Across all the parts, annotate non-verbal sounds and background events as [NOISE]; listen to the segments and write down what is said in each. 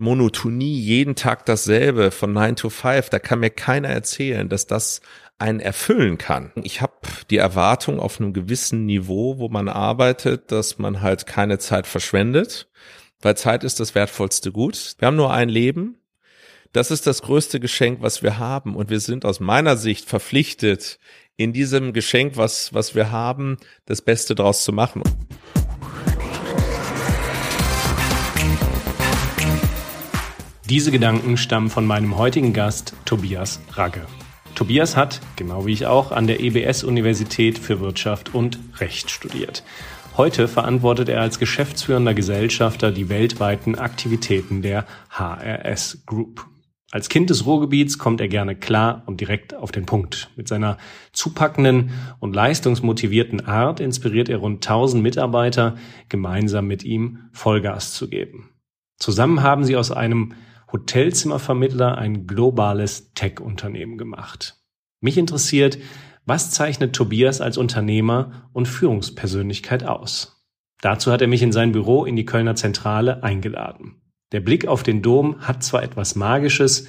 Monotonie, jeden Tag dasselbe von 9 to 5, da kann mir keiner erzählen, dass das einen erfüllen kann. Ich habe die Erwartung auf einem gewissen Niveau, wo man arbeitet, dass man halt keine Zeit verschwendet, weil Zeit ist das wertvollste Gut. Wir haben nur ein Leben. Das ist das größte Geschenk, was wir haben. Und wir sind aus meiner Sicht verpflichtet, in diesem Geschenk, was, was wir haben, das Beste draus zu machen. Diese Gedanken stammen von meinem heutigen Gast Tobias Ragge. Tobias hat, genau wie ich auch, an der EBS-Universität für Wirtschaft und Recht studiert. Heute verantwortet er als geschäftsführender Gesellschafter die weltweiten Aktivitäten der HRS Group. Als Kind des Ruhrgebiets kommt er gerne klar und direkt auf den Punkt. Mit seiner zupackenden und leistungsmotivierten Art inspiriert er rund 1000 Mitarbeiter, gemeinsam mit ihm Vollgas zu geben. Zusammen haben sie aus einem Hotelzimmervermittler ein globales Tech-Unternehmen gemacht. Mich interessiert, was zeichnet Tobias als Unternehmer und Führungspersönlichkeit aus? Dazu hat er mich in sein Büro in die Kölner Zentrale eingeladen. Der Blick auf den Dom hat zwar etwas Magisches,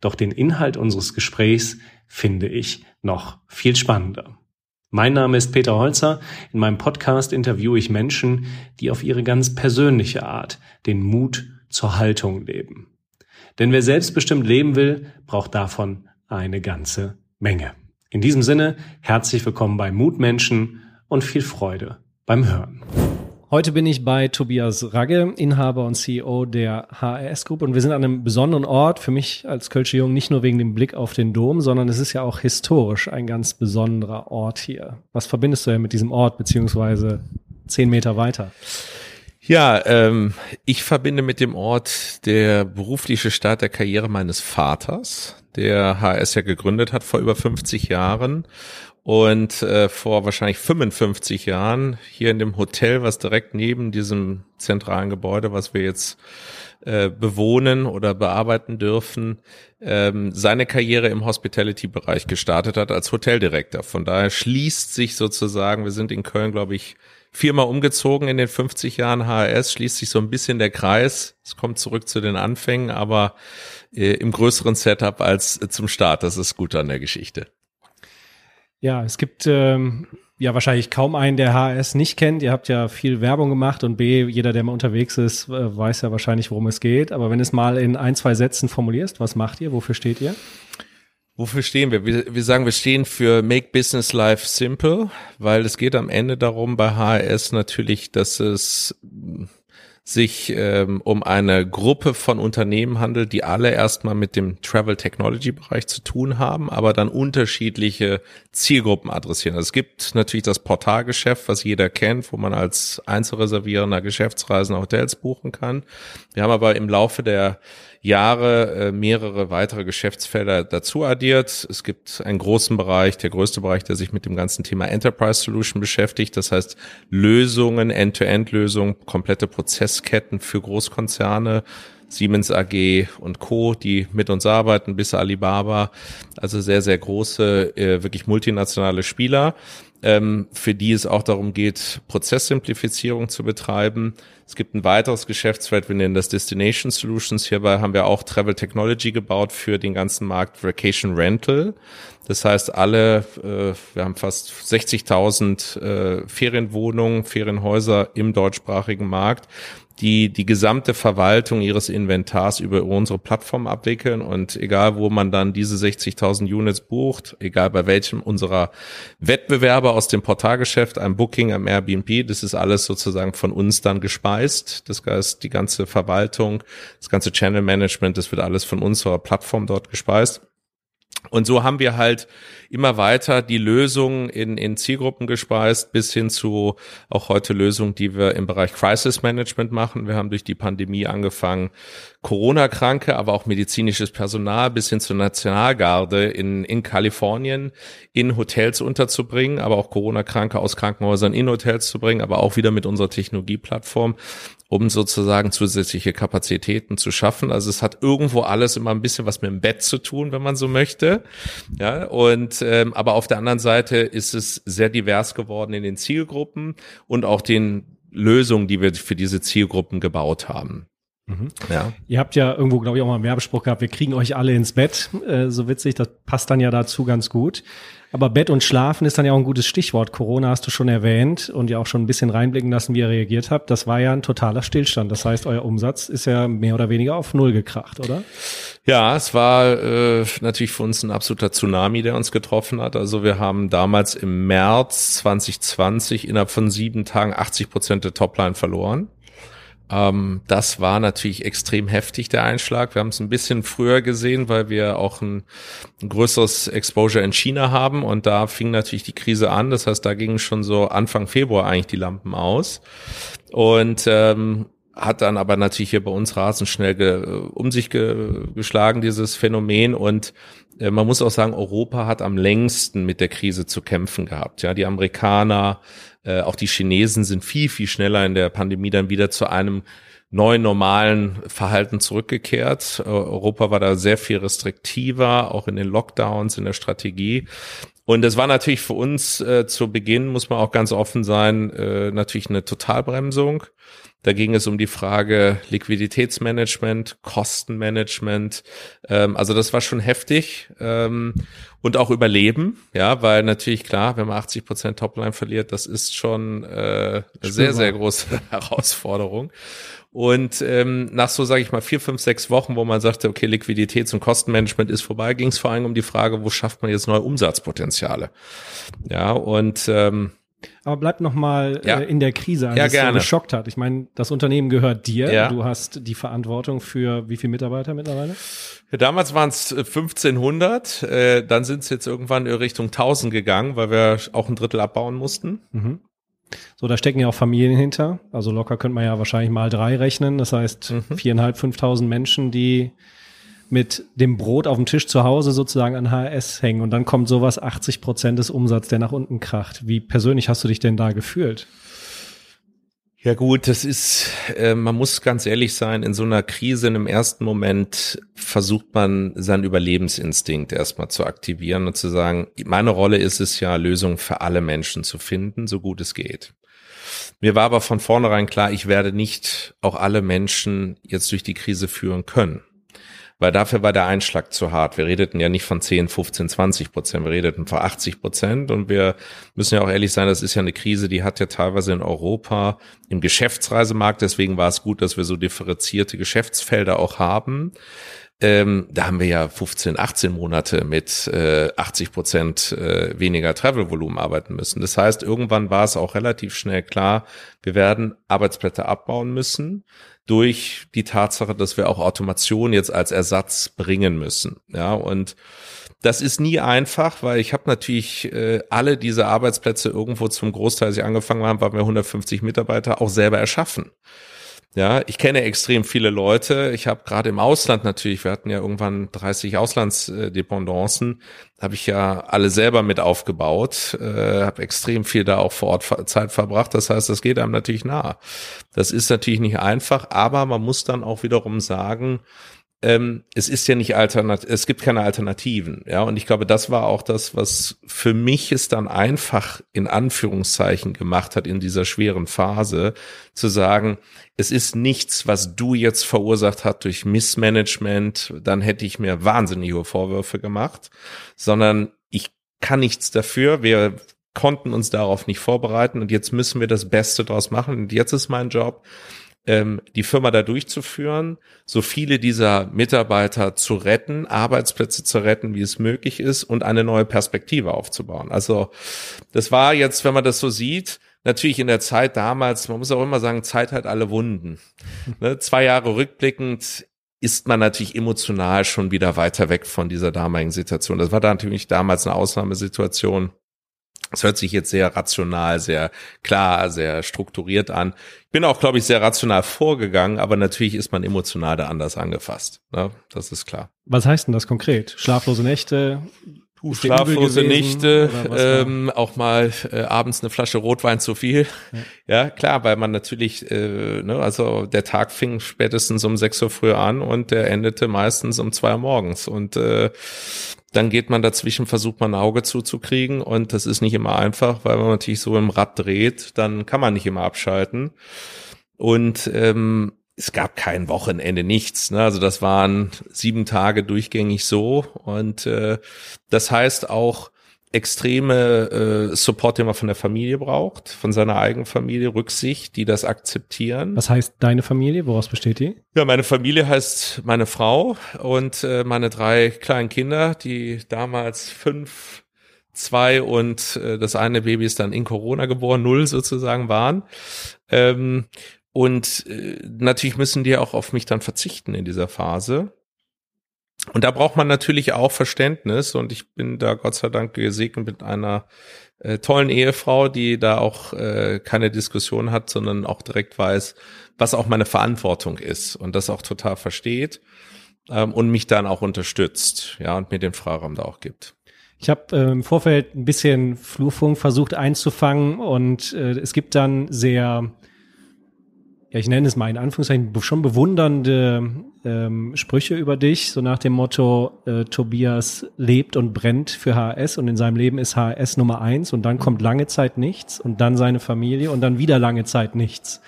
doch den Inhalt unseres Gesprächs finde ich noch viel spannender. Mein Name ist Peter Holzer. In meinem Podcast interviewe ich Menschen, die auf ihre ganz persönliche Art den Mut zur Haltung leben. Denn wer selbstbestimmt leben will, braucht davon eine ganze Menge. In diesem Sinne, herzlich willkommen bei Mutmenschen und viel Freude beim Hören. Heute bin ich bei Tobias Ragge, Inhaber und CEO der HRS Group und wir sind an einem besonderen Ort, für mich als Kölsche Jung nicht nur wegen dem Blick auf den Dom, sondern es ist ja auch historisch ein ganz besonderer Ort hier. Was verbindest du ja mit diesem Ort, beziehungsweise zehn Meter weiter? Ja, ähm, ich verbinde mit dem Ort der berufliche Start der Karriere meines Vaters, der HS ja gegründet hat vor über 50 Jahren und äh, vor wahrscheinlich 55 Jahren hier in dem Hotel, was direkt neben diesem zentralen Gebäude, was wir jetzt äh, bewohnen oder bearbeiten dürfen, ähm, seine Karriere im Hospitality-Bereich gestartet hat als Hoteldirektor. Von daher schließt sich sozusagen, wir sind in Köln, glaube ich, viermal umgezogen in den 50 Jahren HRS, schließt sich so ein bisschen der Kreis. Es kommt zurück zu den Anfängen, aber äh, im größeren Setup als äh, zum Start. Das ist gut an der Geschichte. Ja, es gibt ähm, ja wahrscheinlich kaum einen, der HRS nicht kennt. Ihr habt ja viel Werbung gemacht und B, jeder, der mal unterwegs ist, äh, weiß ja wahrscheinlich, worum es geht. Aber wenn es mal in ein, zwei Sätzen formulierst, was macht ihr? Wofür steht ihr? Wofür stehen wir? wir? Wir sagen, wir stehen für Make Business Life Simple, weil es geht am Ende darum bei HRS natürlich, dass es sich ähm, um eine Gruppe von Unternehmen handelt, die alle erstmal mit dem Travel Technology Bereich zu tun haben, aber dann unterschiedliche Zielgruppen adressieren. Also es gibt natürlich das Portalgeschäft, was jeder kennt, wo man als Einzelreservierender Geschäftsreisen Hotels buchen kann. Wir haben aber im Laufe der Jahre äh, mehrere weitere Geschäftsfelder dazu addiert. Es gibt einen großen Bereich, der größte Bereich, der sich mit dem ganzen Thema Enterprise Solution beschäftigt. Das heißt Lösungen, End-to-End-Lösungen, komplette Prozessketten für Großkonzerne. Siemens AG und Co., die mit uns arbeiten, bis Alibaba, also sehr, sehr große, äh, wirklich multinationale Spieler ähm, für die es auch darum geht, Prozesssimplifizierung zu betreiben. Es gibt ein weiteres Geschäftsfeld, wir nennen das Destination Solutions. Hierbei haben wir auch Travel Technology gebaut für den ganzen Markt Vacation Rental. Das heißt, alle, äh, wir haben fast 60.000 äh, Ferienwohnungen, Ferienhäuser im deutschsprachigen Markt die die gesamte Verwaltung ihres Inventars über unsere Plattform abwickeln und egal wo man dann diese 60.000 Units bucht, egal bei welchem unserer Wettbewerber aus dem Portalgeschäft, einem Booking, einem Airbnb, das ist alles sozusagen von uns dann gespeist. Das heißt, die ganze Verwaltung, das ganze Channel Management, das wird alles von unserer Plattform dort gespeist. Und so haben wir halt immer weiter die Lösungen in, in Zielgruppen gespeist, bis hin zu auch heute Lösungen, die wir im Bereich Crisis Management machen. Wir haben durch die Pandemie angefangen, Corona-Kranke, aber auch medizinisches Personal bis hin zur Nationalgarde in, in Kalifornien in Hotels unterzubringen, aber auch Corona-Kranke aus Krankenhäusern in Hotels zu bringen, aber auch wieder mit unserer Technologieplattform, um sozusagen zusätzliche Kapazitäten zu schaffen. Also es hat irgendwo alles immer ein bisschen was mit dem Bett zu tun, wenn man so möchte. Ja, und ähm, aber auf der anderen Seite ist es sehr divers geworden in den Zielgruppen und auch den Lösungen, die wir für diese Zielgruppen gebaut haben. Mhm. Ja. Ihr habt ja irgendwo, glaube ich, auch mal einen Werbespruch gehabt, wir kriegen euch alle ins Bett. Äh, so witzig, das passt dann ja dazu ganz gut. Aber Bett und Schlafen ist dann ja auch ein gutes Stichwort. Corona hast du schon erwähnt und ja auch schon ein bisschen reinblicken lassen, wie ihr reagiert habt. Das war ja ein totaler Stillstand. Das heißt, euer Umsatz ist ja mehr oder weniger auf Null gekracht, oder? Ja, es war äh, natürlich für uns ein absoluter Tsunami, der uns getroffen hat. Also wir haben damals im März 2020 innerhalb von sieben Tagen 80 Prozent der Topline verloren. Ähm, das war natürlich extrem heftig, der Einschlag. Wir haben es ein bisschen früher gesehen, weil wir auch ein, ein, größeres Exposure in China haben und da fing natürlich die Krise an. Das heißt, da gingen schon so Anfang Februar eigentlich die Lampen aus. Und ähm, hat dann aber natürlich hier bei uns rasend schnell ge, um sich ge, geschlagen, dieses Phänomen. Und man muss auch sagen, Europa hat am längsten mit der Krise zu kämpfen gehabt. Ja, die Amerikaner, äh, auch die Chinesen sind viel, viel schneller in der Pandemie dann wieder zu einem neuen normalen Verhalten zurückgekehrt. Äh, Europa war da sehr viel restriktiver, auch in den Lockdowns, in der Strategie. Und das war natürlich für uns äh, zu Beginn, muss man auch ganz offen sein, äh, natürlich eine Totalbremsung. Da ging es um die Frage Liquiditätsmanagement, Kostenmanagement. Ähm, also das war schon heftig ähm, und auch Überleben, ja, weil natürlich klar, wenn man 80 Prozent Topline verliert, das ist schon äh, eine sehr sehr große [LAUGHS] Herausforderung. Und ähm, nach so, sage ich mal, vier, fünf, sechs Wochen, wo man sagte, okay, Liquiditäts- und Kostenmanagement ist vorbei, ging es vor allem um die Frage, wo schafft man jetzt neue Umsatzpotenziale? Ja, und ähm, aber bleib noch mal ja. äh, in der Krise, als ja, es so geschockt hat. Ich meine, das Unternehmen gehört dir. Ja. Du hast die Verantwortung für wie viele Mitarbeiter mittlerweile? Ja, damals waren es 1500. Äh, dann sind es jetzt irgendwann in Richtung 1000 gegangen, weil wir auch ein Drittel abbauen mussten. Mhm. So, da stecken ja auch Familien hinter. Also locker könnte man ja wahrscheinlich mal drei rechnen. Das heißt, mhm. viereinhalb, fünftausend Menschen, die mit dem Brot auf dem Tisch zu Hause sozusagen an HRS hängen und dann kommt sowas 80 Prozent des Umsatzes, der nach unten kracht. Wie persönlich hast du dich denn da gefühlt? Ja gut, das ist, äh, man muss ganz ehrlich sein, in so einer Krise in einem ersten Moment versucht man seinen Überlebensinstinkt erstmal zu aktivieren und zu sagen, meine Rolle ist es ja, Lösungen für alle Menschen zu finden, so gut es geht. Mir war aber von vornherein klar, ich werde nicht auch alle Menschen jetzt durch die Krise führen können weil dafür war der Einschlag zu hart. Wir redeten ja nicht von 10, 15, 20 Prozent, wir redeten von 80 Prozent und wir müssen ja auch ehrlich sein, das ist ja eine Krise, die hat ja teilweise in Europa im Geschäftsreisemarkt, deswegen war es gut, dass wir so differenzierte Geschäftsfelder auch haben. Ähm, da haben wir ja 15, 18 Monate mit äh, 80 Prozent äh, weniger Travel-Volumen arbeiten müssen. Das heißt, irgendwann war es auch relativ schnell klar, wir werden Arbeitsplätze abbauen müssen durch die Tatsache, dass wir auch Automation jetzt als Ersatz bringen müssen. Ja, und das ist nie einfach, weil ich habe natürlich äh, alle diese Arbeitsplätze irgendwo zum Großteil, als ich angefangen habe, waren wir 150 Mitarbeiter, auch selber erschaffen. Ja, ich kenne extrem viele Leute. Ich habe gerade im Ausland natürlich, wir hatten ja irgendwann 30 Auslandsdependancen, habe ich ja alle selber mit aufgebaut, äh, habe extrem viel da auch vor Ort Zeit verbracht. Das heißt, das geht einem natürlich nah. Das ist natürlich nicht einfach, aber man muss dann auch wiederum sagen, ähm, es ist ja nicht alternativ, es gibt keine Alternativen, ja, und ich glaube, das war auch das, was für mich es dann einfach in Anführungszeichen gemacht hat in dieser schweren Phase, zu sagen, es ist nichts, was du jetzt verursacht hast durch Missmanagement, dann hätte ich mir wahnsinnig hohe Vorwürfe gemacht, sondern ich kann nichts dafür, wir konnten uns darauf nicht vorbereiten und jetzt müssen wir das Beste draus machen und jetzt ist mein Job, ähm, die Firma da durchzuführen, so viele dieser Mitarbeiter zu retten, Arbeitsplätze zu retten, wie es möglich ist und eine neue Perspektive aufzubauen. Also das war jetzt, wenn man das so sieht, natürlich in der Zeit damals, man muss auch immer sagen, Zeit hat alle Wunden. [LAUGHS] Ne, zwei Jahre rückblickend ist man natürlich emotional schon wieder weiter weg von dieser damaligen Situation. Das war da natürlich damals eine Ausnahmesituation. Es hört sich jetzt sehr rational, sehr klar, sehr strukturiert an. Ich bin auch, glaube ich, sehr rational vorgegangen, aber natürlich ist man emotional da anders angefasst. Ne? Das ist klar. Was heißt denn das konkret? Schlaflose Nächte? Puh, schlaflose Nächte, ähm, auch mal äh, abends eine Flasche Rotwein zu viel. Ja, [LAUGHS] ja klar, weil man natürlich, äh, ne, also der Tag fing spätestens um sechs Uhr früh an und der endete meistens um zwei Uhr morgens. Und äh, dann geht man dazwischen, versucht man ein Auge zuzukriegen und das ist nicht immer einfach, weil man natürlich so im Rad dreht, dann kann man nicht immer abschalten. Und ähm, es gab kein Wochenende, nichts. Ne? Also das waren sieben Tage durchgängig so. Und äh, das heißt auch extreme äh, Support, den man von der Familie braucht, von seiner eigenen Familie, Rücksicht, die das akzeptieren. Was heißt deine Familie? Woraus besteht die? Ja, meine Familie heißt meine Frau und äh, meine drei kleinen Kinder, die damals fünf, zwei und äh, das eine Baby ist dann in Corona geboren, null sozusagen waren. Ähm, und äh, natürlich müssen die auch auf mich dann verzichten in dieser Phase. Und da braucht man natürlich auch Verständnis. Und ich bin da Gott sei Dank gesegnet mit einer äh, tollen Ehefrau, die da auch äh, keine Diskussion hat, sondern auch direkt weiß, was auch meine Verantwortung ist und das auch total versteht ähm, und mich dann auch unterstützt, ja, und mir den Freiraum da auch gibt. Ich habe äh, im Vorfeld ein bisschen Flurfunk versucht einzufangen und äh, es gibt dann sehr ja, ich nenne es mal in Anführungszeichen, schon bewundernde ähm, Sprüche über dich, so nach dem Motto, äh, Tobias lebt und brennt für HRS und in seinem Leben ist HRS Nummer eins und dann kommt lange Zeit nichts und dann seine Familie und dann wieder lange Zeit nichts.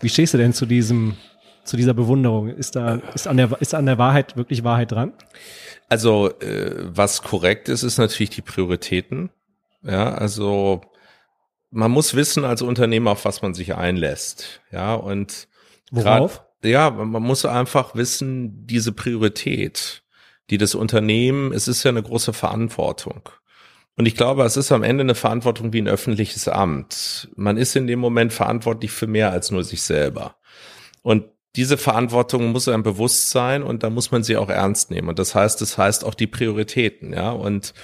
Wie stehst du denn zu diesem, zu dieser Bewunderung? Ist da, ist an der, ist an der Wahrheit wirklich Wahrheit dran? Also, äh, was korrekt ist, ist natürlich die Prioritäten. Ja, also man muss wissen als Unternehmer, auf was man sich einlässt. Ja, und worauf? Grad, ja, man muss einfach wissen, diese Priorität, die das Unternehmen, es ist ja eine große Verantwortung. Und ich glaube, es ist am Ende eine Verantwortung wie ein öffentliches Amt. Man ist in dem Moment verantwortlich für mehr als nur sich selber. Und diese Verantwortung muss einem bewusst sein und da muss man sie auch ernst nehmen. Und das heißt, das heißt auch die Prioritäten, ja. Und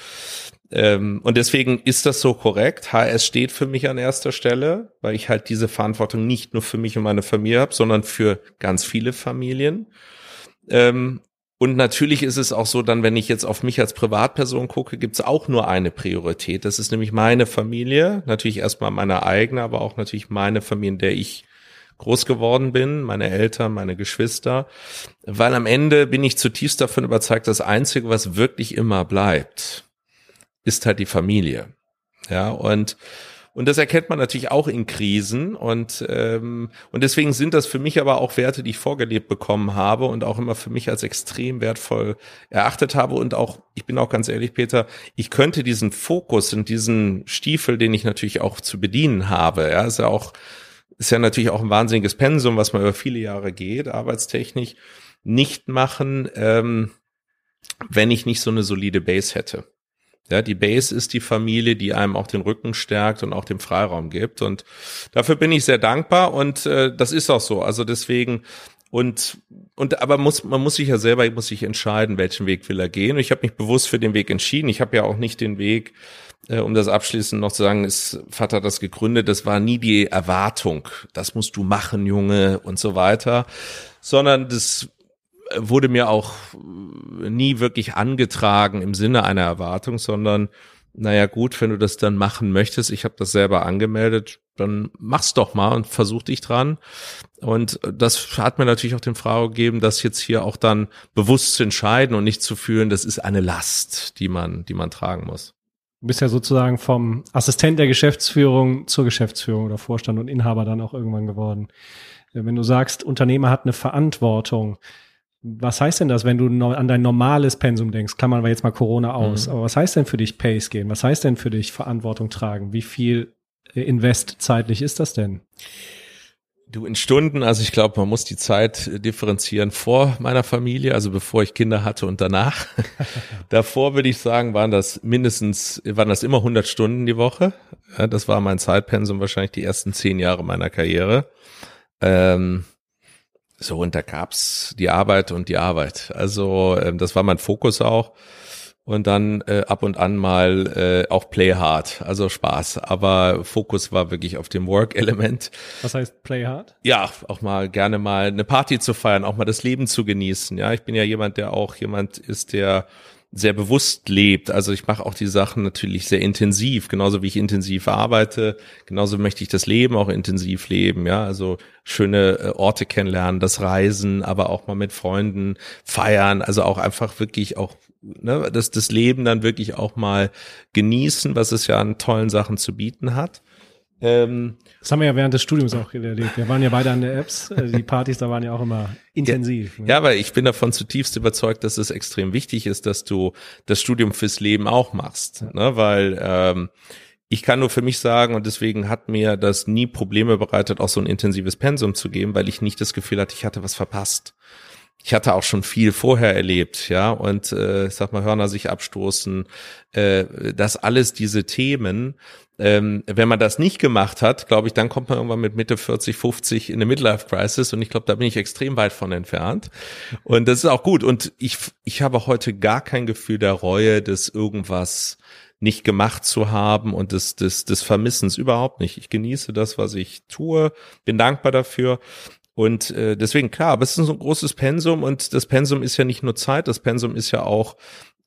ähm, und deswegen ist das so korrekt. HS steht für mich an erster Stelle, weil ich halt diese Verantwortung nicht nur für mich und meine Familie habe, sondern für ganz viele Familien. Ähm, und natürlich ist es auch so, dann, wenn ich jetzt auf mich als Privatperson gucke, gibt es auch nur eine Priorität. Das ist nämlich meine Familie, natürlich erstmal meine eigene, aber auch natürlich meine Familie, in der ich groß geworden bin, meine Eltern, meine Geschwister, weil am Ende bin ich zutiefst davon überzeugt, das Einzige, was wirklich immer bleibt, ist halt die Familie. Ja, und und das erkennt man natürlich auch in Krisen und ähm, und deswegen sind das für mich aber auch Werte, die ich vorgelebt bekommen habe und auch immer für mich als extrem wertvoll erachtet habe und auch ich bin auch ganz ehrlich, Peter, ich könnte diesen Fokus und diesen Stiefel, den ich natürlich auch zu bedienen habe, ja, ist ja auch ist ja natürlich auch ein wahnsinniges Pensum, was man über viele Jahre geht, arbeitstechnisch, nicht machen, ähm, wenn ich nicht so eine solide Base hätte. Ja, die Base ist die Familie, die einem auch den Rücken stärkt und auch den Freiraum gibt. Und dafür bin ich sehr dankbar und äh, das ist auch so. Also deswegen und und aber muss man muss sich ja selber muss sich entscheiden, welchen Weg will er gehen. Und ich habe mich bewusst für den Weg entschieden. Ich habe ja auch nicht den Weg, äh, um das abschließend noch zu sagen, ist Vater das gegründet. Das war nie die Erwartung. Das musst du machen, Junge und so weiter, sondern das wurde mir auch nie wirklich angetragen im Sinne einer Erwartung, sondern naja gut, wenn du das dann machen möchtest, ich habe das selber angemeldet, dann mach's doch mal und versuch dich dran. Und das hat mir natürlich auch den Frage gegeben, das jetzt hier auch dann bewusst zu entscheiden und nicht zu fühlen, das ist eine Last, die man, die man tragen muss. Du bist ja sozusagen vom Assistent der Geschäftsführung zur Geschäftsführung oder Vorstand und Inhaber dann auch irgendwann geworden. Wenn du sagst, Unternehmer hat eine Verantwortung, was heißt denn das, wenn du an dein normales Pensum denkst? Klammern wir jetzt mal Corona aus. Mhm. Aber was heißt denn für dich Pace gehen? Was heißt denn für dich Verantwortung tragen? Wie viel äh, Invest zeitlich ist das denn? Du in Stunden, also ich glaube, man muss die Zeit differenzieren vor meiner Familie, also bevor ich Kinder hatte und danach. [LAUGHS] Davor würde ich sagen, waren das mindestens, waren das immer 100 Stunden die Woche. Das war mein Zeitpensum wahrscheinlich die ersten zehn Jahre meiner Karriere. Ähm, so, und da gab's die Arbeit und die Arbeit. Also ähm, das war mein Fokus auch. Und dann äh, ab und an mal äh, auch Play Hard, also Spaß. Aber Fokus war wirklich auf dem Work-Element. Was heißt Play Hard? Ja, auch mal gerne mal eine Party zu feiern, auch mal das Leben zu genießen. Ja, ich bin ja jemand, der auch jemand ist, der sehr bewusst lebt. Also ich mache auch die Sachen natürlich sehr intensiv, genauso wie ich intensiv arbeite, genauso möchte ich das Leben auch intensiv leben, ja, also schöne äh, Orte kennenlernen, das Reisen, aber auch mal mit Freunden feiern, also auch einfach wirklich auch ne, das, das Leben dann wirklich auch mal genießen, was es ja an tollen Sachen zu bieten hat. Ähm, das haben wir ja während des Studiums auch erlebt. Wir waren ja beide an der Apps. [LAUGHS] Die Partys, da waren ja auch immer intensiv. Ja, ne? ja, aber ich bin davon zutiefst überzeugt, dass es extrem wichtig ist, dass du das Studium fürs Leben auch machst. Ja. Ne? Weil ähm, ich kann nur für mich sagen, und deswegen hat mir das nie Probleme bereitet, auch so ein intensives Pensum zu geben, weil ich nicht das Gefühl hatte, ich hatte was verpasst ich hatte auch schon viel vorher erlebt, ja, und äh, ich sag mal, Hörner sich abstoßen, äh, das alles diese Themen, ähm, wenn man das nicht gemacht hat, glaube ich, dann kommt man irgendwann mit Mitte 40, 50 in eine Midlife Crisis und ich glaube, da bin ich extrem weit von entfernt. Und das ist auch gut. Und ich, ich habe heute gar kein Gefühl der Reue, des irgendwas nicht gemacht zu haben und des, des, des Vermissens überhaupt nicht. Ich genieße das, was ich tue, bin dankbar dafür und äh, deswegen, klar, aber es ist ein großes Pensum und das Pensum ist ja nicht nur Zeit, das Pensum ist ja auch,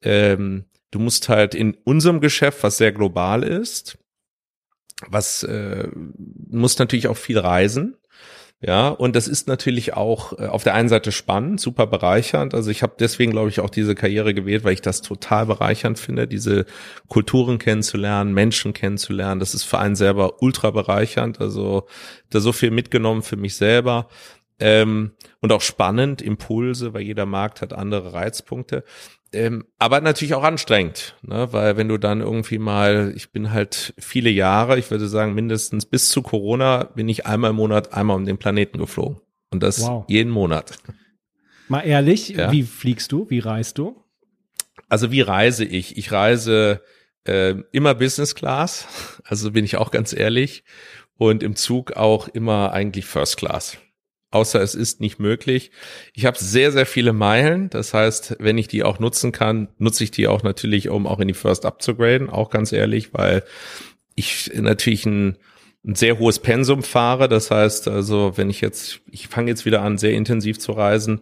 ähm, du musst halt in unserem Geschäft, was sehr global ist, was äh, musst natürlich auch viel reisen. Ja, und das ist natürlich auch äh, auf der einen Seite spannend, super bereichernd. Also ich habe deswegen, glaube ich, auch diese Karriere gewählt, weil ich das total bereichernd finde, diese Kulturen kennenzulernen, Menschen kennenzulernen. Das ist für einen selber ultra bereichernd. Also da so viel mitgenommen für mich selber. Ähm, und auch spannend, Impulse, weil jeder Markt hat andere Reizpunkte. Ähm, aber natürlich auch anstrengend, ne? weil wenn du dann irgendwie mal, ich bin halt viele Jahre, ich würde sagen mindestens bis zu Corona, bin ich einmal im Monat einmal um den Planeten geflogen. Und das wow. jeden Monat. Mal ehrlich, ja. wie fliegst du? Wie reist du? Also wie reise ich? Ich reise äh, immer Business Class, also bin ich auch ganz ehrlich. Und im Zug auch immer eigentlich First Class außer es ist nicht möglich. Ich habe sehr, sehr viele Meilen. Das heißt, wenn ich die auch nutzen kann, nutze ich die auch natürlich, um auch in die First abzugraden, auch ganz ehrlich, weil ich natürlich ein, ein sehr hohes Pensum fahre. Das heißt also, wenn ich jetzt, ich fange jetzt wieder an, sehr intensiv zu reisen,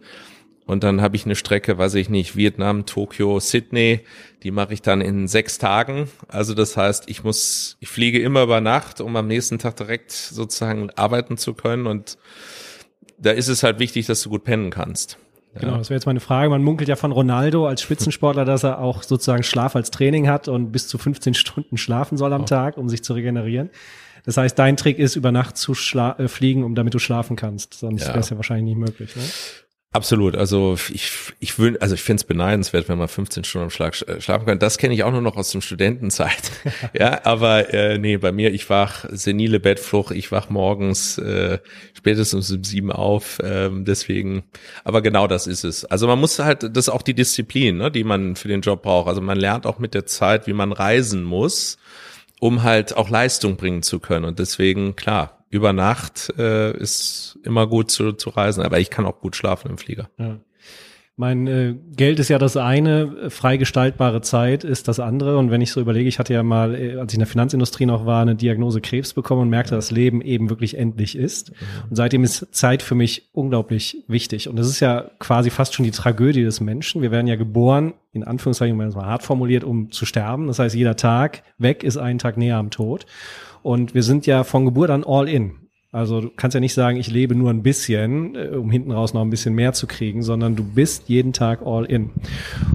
und dann habe ich eine Strecke, weiß ich nicht, Vietnam, Tokio, Sydney. Die mache ich dann in sechs Tagen. Also das heißt, ich muss, ich fliege immer über Nacht, um am nächsten Tag direkt sozusagen arbeiten zu können. Und da ist es halt wichtig, dass du gut pennen kannst. Genau, das wäre jetzt meine Frage. Man munkelt ja von Ronaldo als Spitzensportler, dass er auch sozusagen Schlaf als Training hat und bis zu 15 Stunden schlafen soll am oh. Tag, um sich zu regenerieren. Das heißt, dein Trick ist, über Nacht zu äh, fliegen, um damit du schlafen kannst. Sonst ja. wäre es ja wahrscheinlich nicht möglich. Ne? Absolut. Also ich, ich will, also ich finde es beneidenswert, wenn man 15 Stunden am Schlag äh, schlafen kann. Das kenne ich auch nur noch aus dem Studentenzeit. [LAUGHS] ja, aber äh, nee, bei mir, ich wach senile Bettflucht, ich wach morgens äh, spätestens um sieben auf. Ähm, deswegen, aber genau das ist es. Also man muss halt, das ist auch die Disziplin, ne, die man für den Job braucht. Also man lernt auch mit der Zeit, wie man reisen muss, um halt auch Leistung bringen zu können. Und deswegen, klar, über Nacht äh, ist immer gut zu, zu reisen, aber ich kann auch gut schlafen im Flieger. Ja. Mein äh, Geld ist ja das eine, frei gestaltbare Zeit ist das andere. Und wenn ich so überlege, ich hatte ja mal, äh, als ich in der Finanzindustrie noch war, eine Diagnose Krebs bekommen und merkte, dass Leben eben wirklich endlich ist. Und seitdem ist Zeit für mich unglaublich wichtig. Und das ist ja quasi fast schon die Tragödie des Menschen. Wir werden ja geboren, in Anführungszeichen, wenn man es mal hart formuliert, um zu sterben. Das heißt, jeder Tag weg ist einen Tag näher am Tod. Und wir sind ja von Geburt an all in. Also du kannst ja nicht sagen, ich lebe nur ein bisschen, äh, um hinten raus noch ein bisschen mehr zu kriegen, sondern du bist jeden Tag all in.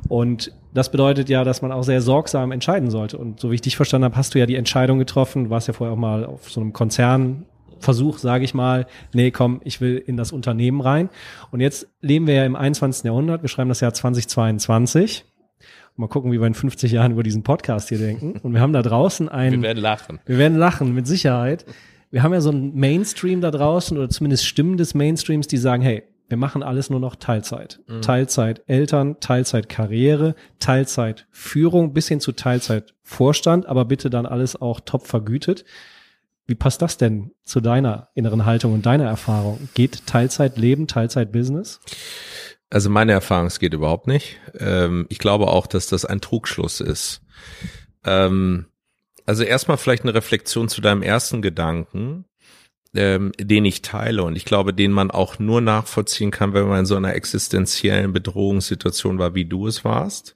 Und das bedeutet ja, dass man auch sehr sorgsam entscheiden sollte. Und so wie ich dich verstanden habe, hast du ja die Entscheidung getroffen, du warst ja vorher auch mal auf so einem Konzernversuch, sage ich mal, nee, komm, ich will in das Unternehmen rein. Und jetzt leben wir ja im 21. Jahrhundert, wir schreiben das Jahr 2022. Mal gucken, wie wir in 50 Jahren über diesen Podcast hier denken. Und wir haben da draußen ein. Wir werden lachen. Wir werden lachen, mit Sicherheit. Wir haben ja so einen Mainstream da draußen oder zumindest Stimmen des Mainstreams, die sagen, hey, wir machen alles nur noch Teilzeit. Mhm. Teilzeit Eltern, Teilzeit Karriere, Teilzeit Führung bis hin zu Teilzeit Vorstand, aber bitte dann alles auch top vergütet. Wie passt das denn zu deiner inneren Haltung und deiner Erfahrung? Geht Teilzeit Leben, Teilzeit Business? Also meine Erfahrung, es geht überhaupt nicht. Ähm, ich glaube auch, dass das ein Trugschluss ist. Ähm, also erstmal vielleicht eine Reflexion zu deinem ersten Gedanken, ähm, den ich teile und ich glaube, den man auch nur nachvollziehen kann, wenn man in so einer existenziellen Bedrohungssituation war, wie du es warst.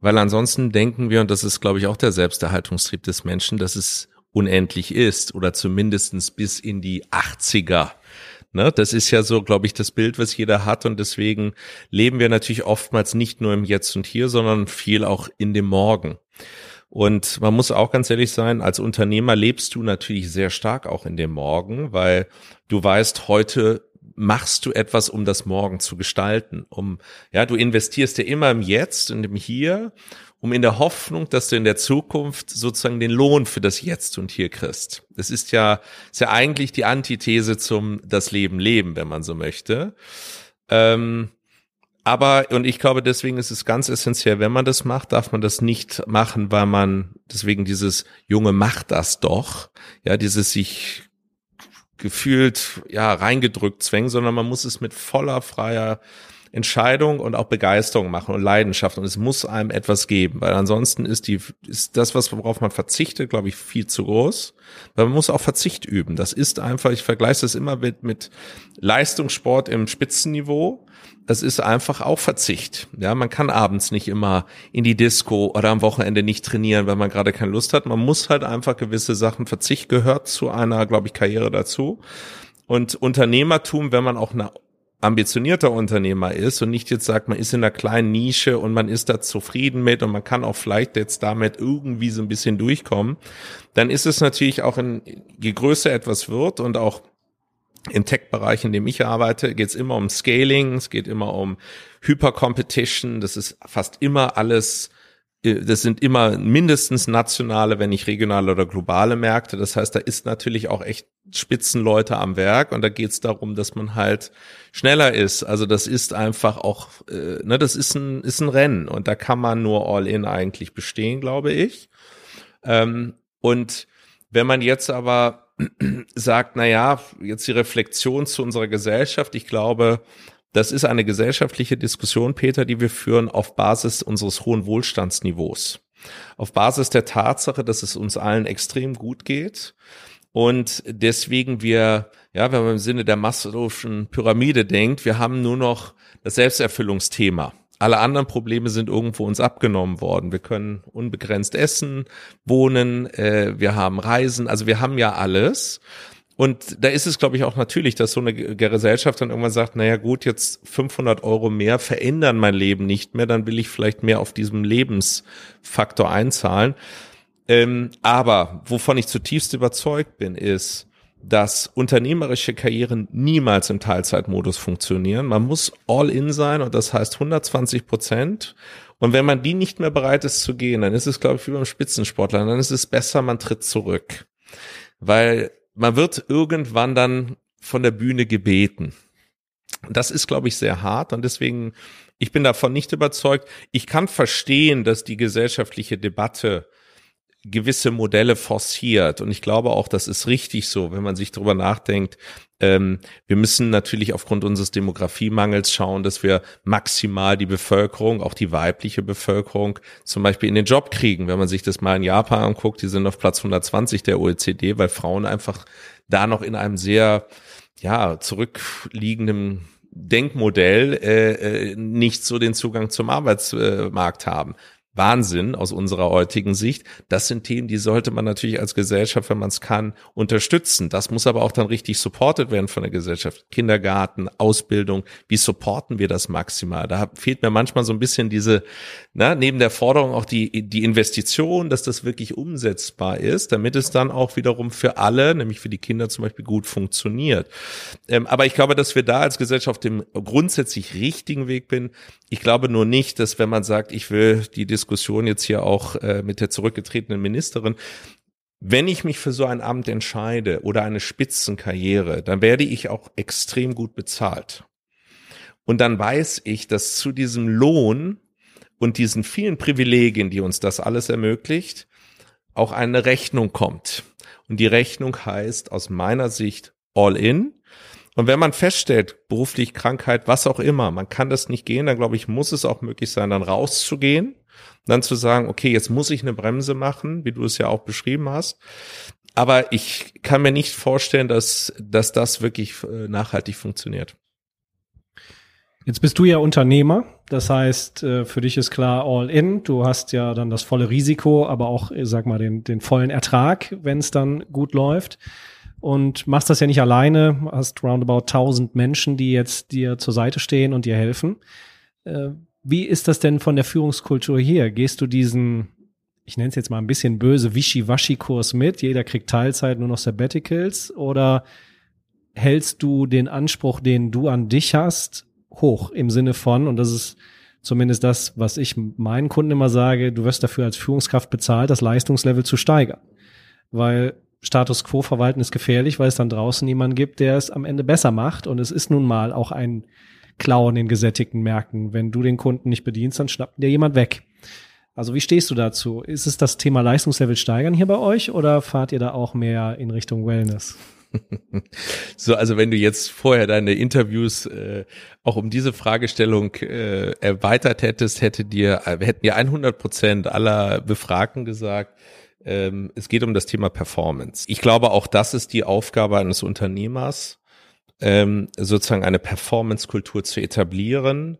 Weil ansonsten denken wir, und das ist, glaube ich, auch der Selbsterhaltungstrieb des Menschen, dass es unendlich ist oder zumindestens bis in die 80er Ne, das ist ja so, glaube ich, das Bild, was jeder hat und deswegen leben wir natürlich oftmals nicht nur im Jetzt und Hier, sondern viel auch in dem Morgen. Und man muss auch ganz ehrlich sein, als Unternehmer lebst du natürlich sehr stark auch in dem Morgen, weil du weißt, heute machst du etwas, um das Morgen zu gestalten. Um, ja, du investierst ja immer im Jetzt und im Hier, um in der Hoffnung, dass du in der Zukunft sozusagen den Lohn für das Jetzt und Hier kriegst. Das ist ja, ist ja eigentlich die Antithese zum das Leben leben, wenn man so möchte. Ähm, aber, und ich glaube, deswegen ist es ganz essentiell, wenn man das macht, darf man das nicht machen, weil man, deswegen dieses Junge macht das doch, ja, dieses sich gefühlt, ja, reingedrückt zwängen, sondern man muss es mit voller freier Entscheidung und auch Begeisterung machen und Leidenschaft und es muss einem etwas geben, weil ansonsten ist die ist das was worauf man verzichtet, glaube ich, viel zu groß. Weil man muss auch Verzicht üben. Das ist einfach, ich vergleiche das immer mit mit Leistungssport im Spitzenniveau das ist einfach auch Verzicht. Ja, man kann abends nicht immer in die Disco oder am Wochenende nicht trainieren, weil man gerade keine Lust hat. Man muss halt einfach gewisse Sachen, Verzicht gehört zu einer, glaube ich, Karriere dazu. Und Unternehmertum, wenn man auch ein ambitionierter Unternehmer ist und nicht jetzt sagt, man ist in einer kleinen Nische und man ist da zufrieden mit und man kann auch vielleicht jetzt damit irgendwie so ein bisschen durchkommen, dann ist es natürlich auch in, je größer etwas wird und auch im Tech-Bereich, in dem ich arbeite, geht es immer um Scaling, es geht immer um Hypercompetition, das ist fast immer alles, das sind immer mindestens nationale, wenn nicht regionale oder globale Märkte. Das heißt, da ist natürlich auch echt Spitzenleute am Werk und da geht es darum, dass man halt schneller ist. Also das ist einfach auch, äh, ne, das ist ein, ist ein Rennen und da kann man nur All-In eigentlich bestehen, glaube ich. Ähm, und wenn man jetzt aber [CLEARS THROAT] sagt, na ja, jetzt die Reflexion zu unserer Gesellschaft. Ich glaube, das ist eine gesellschaftliche Diskussion, Peter, die wir führen auf Basis unseres hohen Wohlstandsniveaus. Auf Basis der Tatsache, dass es uns allen extrem gut geht und deswegen wir, ja, wenn man im Sinne der Maslow'schen Pyramide denkt, wir haben nur noch das Selbsterfüllungsthema. Alle anderen Probleme sind irgendwo uns abgenommen worden. Wir können unbegrenzt essen, wohnen, äh, wir haben Reisen, also wir haben ja alles. Und da ist es, glaube ich, auch natürlich, dass so eine Gesellschaft dann irgendwann sagt, naja gut, jetzt 500 Euro mehr verändern mein Leben nicht mehr, dann will ich vielleicht mehr auf diesem Lebensfaktor einzahlen. Ähm, aber wovon ich zutiefst überzeugt bin, ist, dass unternehmerische Karrieren niemals im Teilzeitmodus funktionieren. Man muss all in sein und das heißt 120 Prozent. Und wenn man die nicht mehr bereit ist zu gehen, dann ist es, glaube ich, wie beim Spitzensportler, dann ist es besser, man tritt zurück. Weil man wird irgendwann dann von der Bühne gebeten. Das ist, glaube ich, sehr hart und deswegen, ich bin davon nicht überzeugt. Ich kann verstehen, dass die gesellschaftliche Debatte gewisse Modelle forciert. Und ich glaube auch, das ist richtig so, wenn man sich darüber nachdenkt. Ähm, wir müssen natürlich aufgrund unseres Demografiemangels schauen, dass wir maximal die Bevölkerung, auch die weibliche Bevölkerung, zum Beispiel in den Job kriegen. Wenn man sich das mal in Japan anguckt, die sind auf Platz 120 der OECD, weil Frauen einfach da noch in einem sehr, ja, zurückliegenden Denkmodell äh, äh nicht so den Zugang zum Arbeitsmarkt haben. Wahnsinn aus unserer heutigen Sicht. Das sind Themen, die sollte man natürlich als Gesellschaft, wenn man es kann, unterstützen. Das muss aber auch dann richtig supported werden von der Gesellschaft. Kindergarten, Ausbildung, wie supporten wir das maximal? Da fehlt mir manchmal so ein bisschen diese, na, neben der Forderung auch die, die Investition, dass das wirklich umsetzbar ist, damit es dann auch wiederum für alle, nämlich für die Kinder zum Beispiel, gut funktioniert. Ähm, aber ich glaube, dass wir da als Gesellschaft dem grundsätzlich richtigen Weg bin. Ich glaube nur nicht, dass wenn man sagt, ich will die Diskussion jetzt hier auch äh, mit der zurückgetretenen Ministerin. Wenn ich mich für so ein Amt entscheide oder eine Spitzenkarriere, dann werde ich auch extrem gut bezahlt. Und dann weiß ich, dass zu diesem Lohn und diesen vielen Privilegien, die uns das alles ermöglicht, auch eine Rechnung kommt. Und die Rechnung heißt aus meiner Sicht all in. Und wenn man feststellt, beruflich Krankheit, was auch immer, man kann das nicht gehen, dann glaube ich, muss es auch möglich sein, dann rauszugehen dann zu sagen, okay, jetzt muss ich eine Bremse machen, wie du es ja auch beschrieben hast. Aber ich kann mir nicht vorstellen, dass, dass das wirklich äh, nachhaltig funktioniert. Jetzt bist du ja Unternehmer, das heißt, äh, für dich ist klar all in. Du hast ja dann das volle Risiko, aber auch, sag mal, den, den vollen Ertrag, wenn es dann gut läuft. Und machst das ja nicht alleine, hast roundabout 1000 Menschen, die jetzt dir zur Seite stehen und dir helfen. Wie ist das denn von der Führungskultur hier? Gehst du diesen ich nenne es jetzt mal ein bisschen böse, Wischi-Waschi-Kurs mit, jeder kriegt Teilzeit, nur noch Sabbaticals? Oder hältst du den Anspruch, den du an dich hast, hoch im Sinne von, und das ist zumindest das, was ich meinen Kunden immer sage, du wirst dafür als Führungskraft bezahlt, das Leistungslevel zu steigern. Weil Status quo verwalten ist gefährlich, weil es dann draußen jemanden gibt, der es am Ende besser macht. Und es ist nun mal auch ein Klauen in gesättigten Märkten. Wenn du den Kunden nicht bedienst, dann schnappt dir jemand weg. Also wie stehst du dazu? Ist es das Thema Leistungslevel steigern hier bei euch oder fahrt ihr da auch mehr in Richtung Wellness? [LAUGHS] So, also wenn du jetzt vorher deine Interviews äh, auch um diese Fragestellung äh, erweitert hättest, hätte dir, äh, hätten dir 100 Prozent aller Befragten gesagt, ähm, es geht um das Thema Performance. Ich glaube, auch das ist die Aufgabe eines Unternehmers, ähm, sozusagen eine Performance-Kultur zu etablieren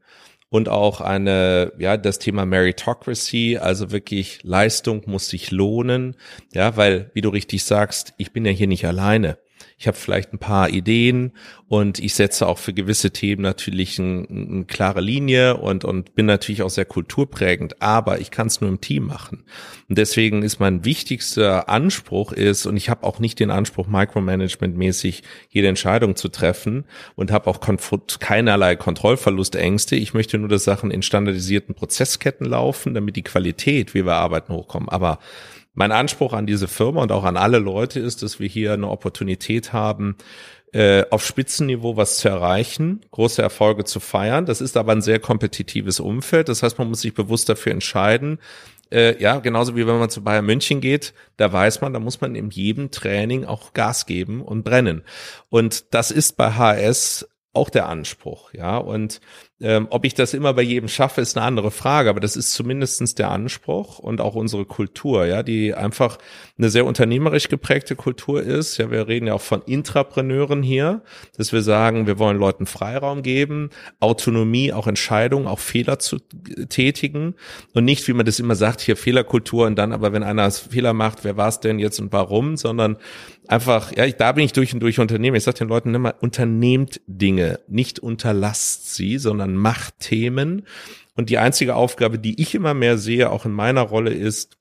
und auch eine, ja, das Thema Meritocracy, also wirklich Leistung muss sich lohnen, ja, weil, wie du richtig sagst, ich bin ja hier nicht alleine ich habe vielleicht ein paar Ideen und ich setze auch für gewisse Themen natürlich ein, eine klare Linie und, und bin natürlich auch sehr kulturprägend, aber ich kann es nur im Team machen. Und deswegen ist mein wichtigster Anspruch ist, und ich habe auch nicht den Anspruch, Micromanagement-mäßig jede Entscheidung zu treffen und habe auch keinerlei Kontrollverlustängste. Ich möchte nur, dass Sachen in standardisierten Prozessketten laufen, damit die Qualität, wie wir arbeiten, hochkommen. Aber mein Anspruch an diese Firma und auch an alle Leute ist, dass wir hier eine Opportunität haben, äh, auf Spitzenniveau was zu erreichen, große Erfolge zu feiern. Das ist aber ein sehr kompetitives Umfeld. Das heißt, man muss sich bewusst dafür entscheiden. Äh, ja, genauso wie wenn man zu Bayern München geht, da weiß man, da muss man in jedem Training auch Gas geben und brennen. Und das ist bei HS auch der Anspruch, ja. Und ähm, ob ich das immer bei jedem schaffe, ist eine andere Frage, aber das ist zumindestens der Anspruch und auch unsere Kultur, ja, die einfach eine sehr unternehmerisch geprägte Kultur ist. Ja, wir reden ja auch von Intrapreneuren hier, dass wir sagen, wir wollen Leuten Freiraum geben, Autonomie, auch Entscheidungen, auch Fehler zu tätigen und nicht, wie man das immer sagt, hier Fehlerkultur und dann aber, wenn einer Fehler macht, wer war es denn jetzt und warum, sondern einfach, ja, da bin ich durch und durch Unternehmen. Ich sage den Leuten immer, unternehmt Dinge, nicht unterlasst sie, sondern macht Themen. Und die einzige Aufgabe, die ich immer mehr sehe, auch in meiner Rolle, ist,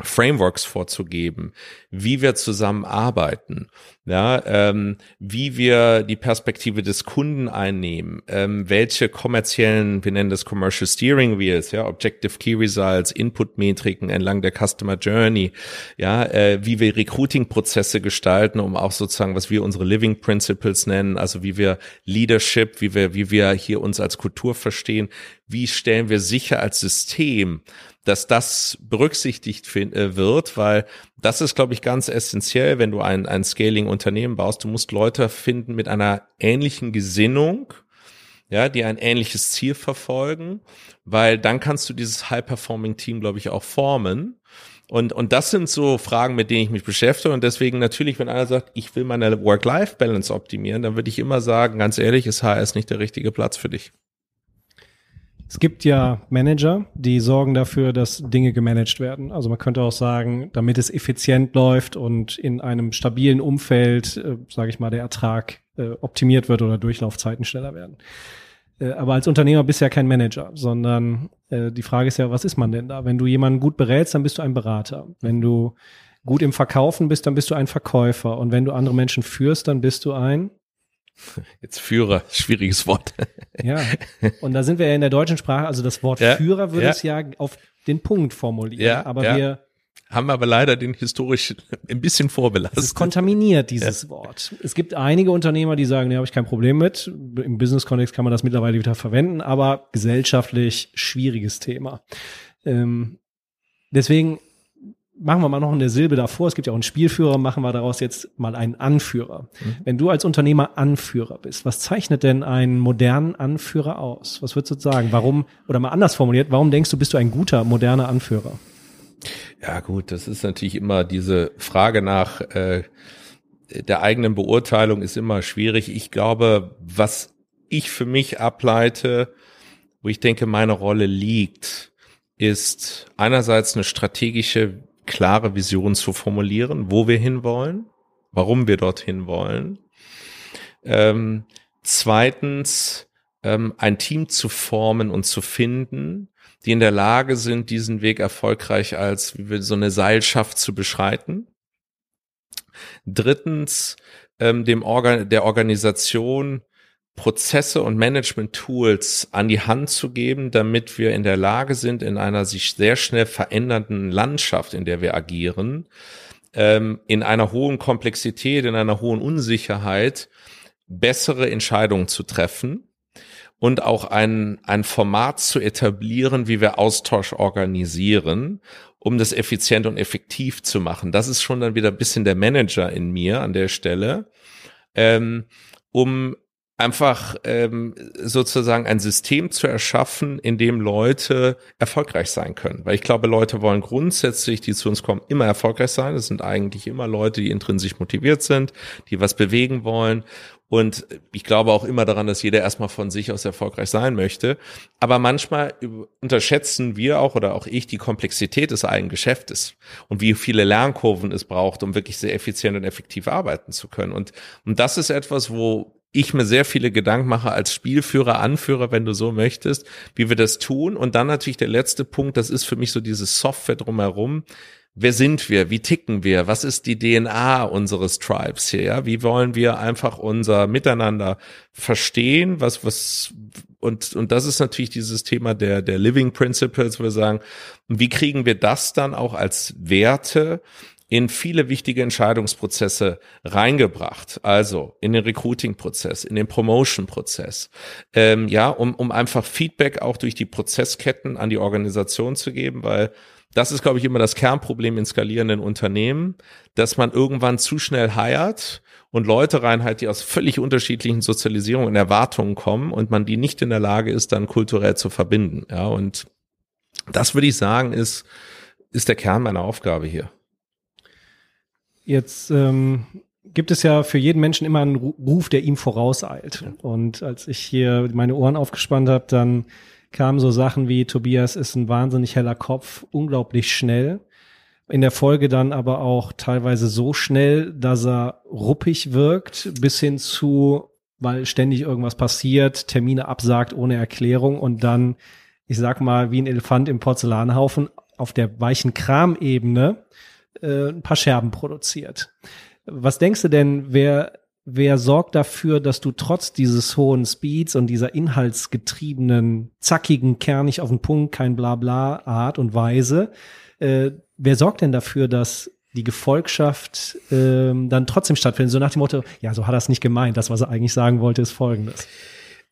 Frameworks vorzugeben, wie wir zusammenarbeiten, ja, ähm, wie wir die Perspektive des Kunden einnehmen, ähm, welche kommerziellen, wir nennen das Commercial Steering Wheels, ja, Objective Key Results, Input-Metriken entlang der Customer Journey, ja, äh, wie wir Recruiting-Prozesse gestalten, um auch sozusagen, was wir unsere Living Principles nennen, also wie wir Leadership, wie wir, wie wir hier uns als Kultur verstehen, wie stellen wir sicher als System, dass das berücksichtigt äh, wird, weil das ist, glaube ich, ganz essentiell, wenn du ein, ein Scaling-Unternehmen baust. Du musst Leute finden mit einer ähnlichen Gesinnung, ja, die ein ähnliches Ziel verfolgen, weil dann kannst du dieses High-Performing-Team, glaube ich, auch formen. Und, und das sind so Fragen, mit denen ich mich beschäftige. Und deswegen natürlich, wenn einer sagt, ich will meine Work-Life-Balance optimieren, dann würde ich immer sagen, ganz ehrlich, ist HS nicht der richtige Platz für dich. Es gibt ja Manager, die sorgen dafür, dass Dinge gemanagt werden. Also man könnte auch sagen, damit es effizient läuft und in einem stabilen Umfeld, äh, sage ich mal, der Ertrag äh, optimiert wird oder Durchlaufzeiten schneller werden. Äh, aber als Unternehmer bist du ja kein Manager, sondern äh, die Frage ist ja, was ist man denn da? Wenn du jemanden gut berätst, dann bist du ein Berater. Wenn du gut im Verkaufen bist, dann bist du ein Verkäufer. Und wenn du andere Menschen führst, dann bist du ein [LAUGHS] Jetzt Führer, schwieriges Wort. Ja, und da sind wir ja in der deutschen Sprache, also das Wort ja, Führer würde ja. es ja auf den Punkt formulieren, ja, aber ja. wir haben aber leider den historisch [LAUGHS] ein bisschen vorbelastet. Es ist kontaminiert, dieses ja. Wort. Es gibt einige Unternehmer, die sagen, nee, habe ich kein Problem mit. Im Business-Kontext kann man das mittlerweile wieder verwenden, aber gesellschaftlich schwieriges Thema. Ähm, deswegen machen wir mal noch eine Silbe davor. Es gibt ja auch einen Spielführer, machen wir daraus jetzt mal einen Anführer. Mhm. Wenn du als Unternehmer Anführer bist, was zeichnet denn einen modernen Anführer aus? Was würdest du sagen? Warum, oder mal anders formuliert, warum denkst du, bist du ein guter, moderner Anführer? Ja, gut, das ist natürlich immer diese Frage nach äh, der eigenen Beurteilung ist immer schwierig. Ich glaube, was ich für mich ableite, wo ich denke, meine Rolle liegt, ist einerseits eine strategische klare Vision zu formulieren, wo wir hinwollen, warum wir dorthin wollen. Ähm, zweitens ähm, ein Team zu formen und zu finden, die in der Lage sind, diesen Weg erfolgreich als so eine Seilschaft zu beschreiten. Drittens, ähm, dem Organ der Organisation Prozesse und Management-Tools an die Hand zu geben, damit wir in der Lage sind, in einer sich sehr schnell verändernden Landschaft, in der wir agieren, ähm, in einer hohen Komplexität, in einer hohen Unsicherheit, bessere Entscheidungen zu treffen und auch ein, ein Format zu etablieren, wie wir Austausch organisieren, um das effizient und effektiv zu machen. Das ist schon dann wieder ein bisschen der Manager in mir an der Stelle, ähm, um einfach ähm, sozusagen ein System zu erschaffen, in dem Leute erfolgreich sein können. Weil ich glaube, Leute wollen grundsätzlich, die zu uns kommen, immer erfolgreich sein. Das sind eigentlich immer Leute, die intrinsisch motiviert sind, die was bewegen wollen. Und ich glaube auch immer daran, dass jeder erstmal von sich aus erfolgreich sein möchte. Aber manchmal unterschätzen wir auch oder auch ich die Komplexität des eigenen Geschäftes und wie viele Lernkurven es braucht, um wirklich sehr effizient und effektiv arbeiten zu können. Und, und das ist etwas, wo ich mir sehr viele Gedanken mache als Spielführer, Anführer, wenn du so möchtest, wie wir das tun. Und dann natürlich der letzte Punkt, das ist für mich so diese Software drumherum. Wer sind wir? Wie ticken wir? Was ist die DNA unseres Tribes hier? Ja? Wie wollen wir einfach unser Miteinander verstehen? Was, was, und, und das ist natürlich dieses Thema der, der Living Principles, wo wir sagen, wie kriegen wir das dann auch als Werte in viele wichtige Entscheidungsprozesse reingebracht. Also in den Recruiting-Prozess, in den Promotion-Prozess. Ähm, ja, um, um einfach Feedback auch durch die Prozessketten an die Organisation zu geben, weil das ist, glaube ich, immer das Kernproblem in skalierenden Unternehmen, dass man irgendwann zu schnell heiert und Leute reinhalt, die aus völlig unterschiedlichen Sozialisierungen und Erwartungen kommen und man die nicht in der Lage ist, dann kulturell zu verbinden. Ja, und das würde ich sagen, ist, ist der Kern meiner Aufgabe hier. Jetzt ähm, gibt es ja für jeden Menschen immer einen Ruf, der ihm vorauseilt. Und als ich hier meine Ohren aufgespannt habe, dann kamen so Sachen wie Tobias ist ein wahnsinnig heller Kopf, unglaublich schnell. In der Folge dann aber auch teilweise so schnell, dass er ruppig wirkt, bis hin zu, weil ständig irgendwas passiert, Termine absagt ohne Erklärung und dann, ich sag mal, wie ein Elefant im Porzellanhaufen auf der weichen Kramebene äh, ein paar Scherben produziert. Was denkst du denn, wer, wer sorgt dafür, dass du trotz dieses hohen Speeds und dieser inhaltsgetriebenen, zackigen, kernig auf den Punkt, kein Blabla Art und Weise, äh, wer sorgt denn dafür, dass die Gefolgschaft ähm, dann trotzdem stattfindet? So nach dem Motto, ja, so hat er es nicht gemeint. Das, was er eigentlich sagen wollte, ist folgendes.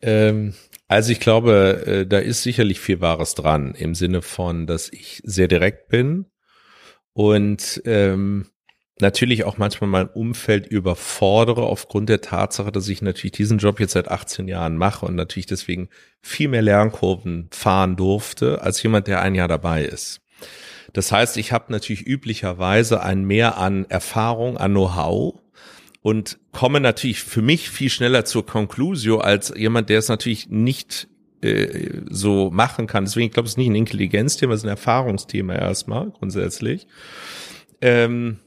Ähm, also ich glaube, äh, da ist sicherlich viel Wahres dran, im Sinne von, dass ich sehr direkt bin und ähm, natürlich auch manchmal mein Umfeld überfordere aufgrund der Tatsache, dass ich natürlich diesen Job jetzt seit 18 Jahren mache und natürlich deswegen viel mehr Lernkurven fahren durfte als jemand, der ein Jahr dabei ist. Das heißt, ich habe natürlich üblicherweise ein Mehr an Erfahrung, an Know-how und komme natürlich für mich viel schneller zur Conclusio als jemand, der es natürlich nicht äh, so machen kann. Deswegen, ich glaube, es ist nicht ein Intelligenzthema, es ist ein Erfahrungsthema erstmal grundsätzlich. Ähm,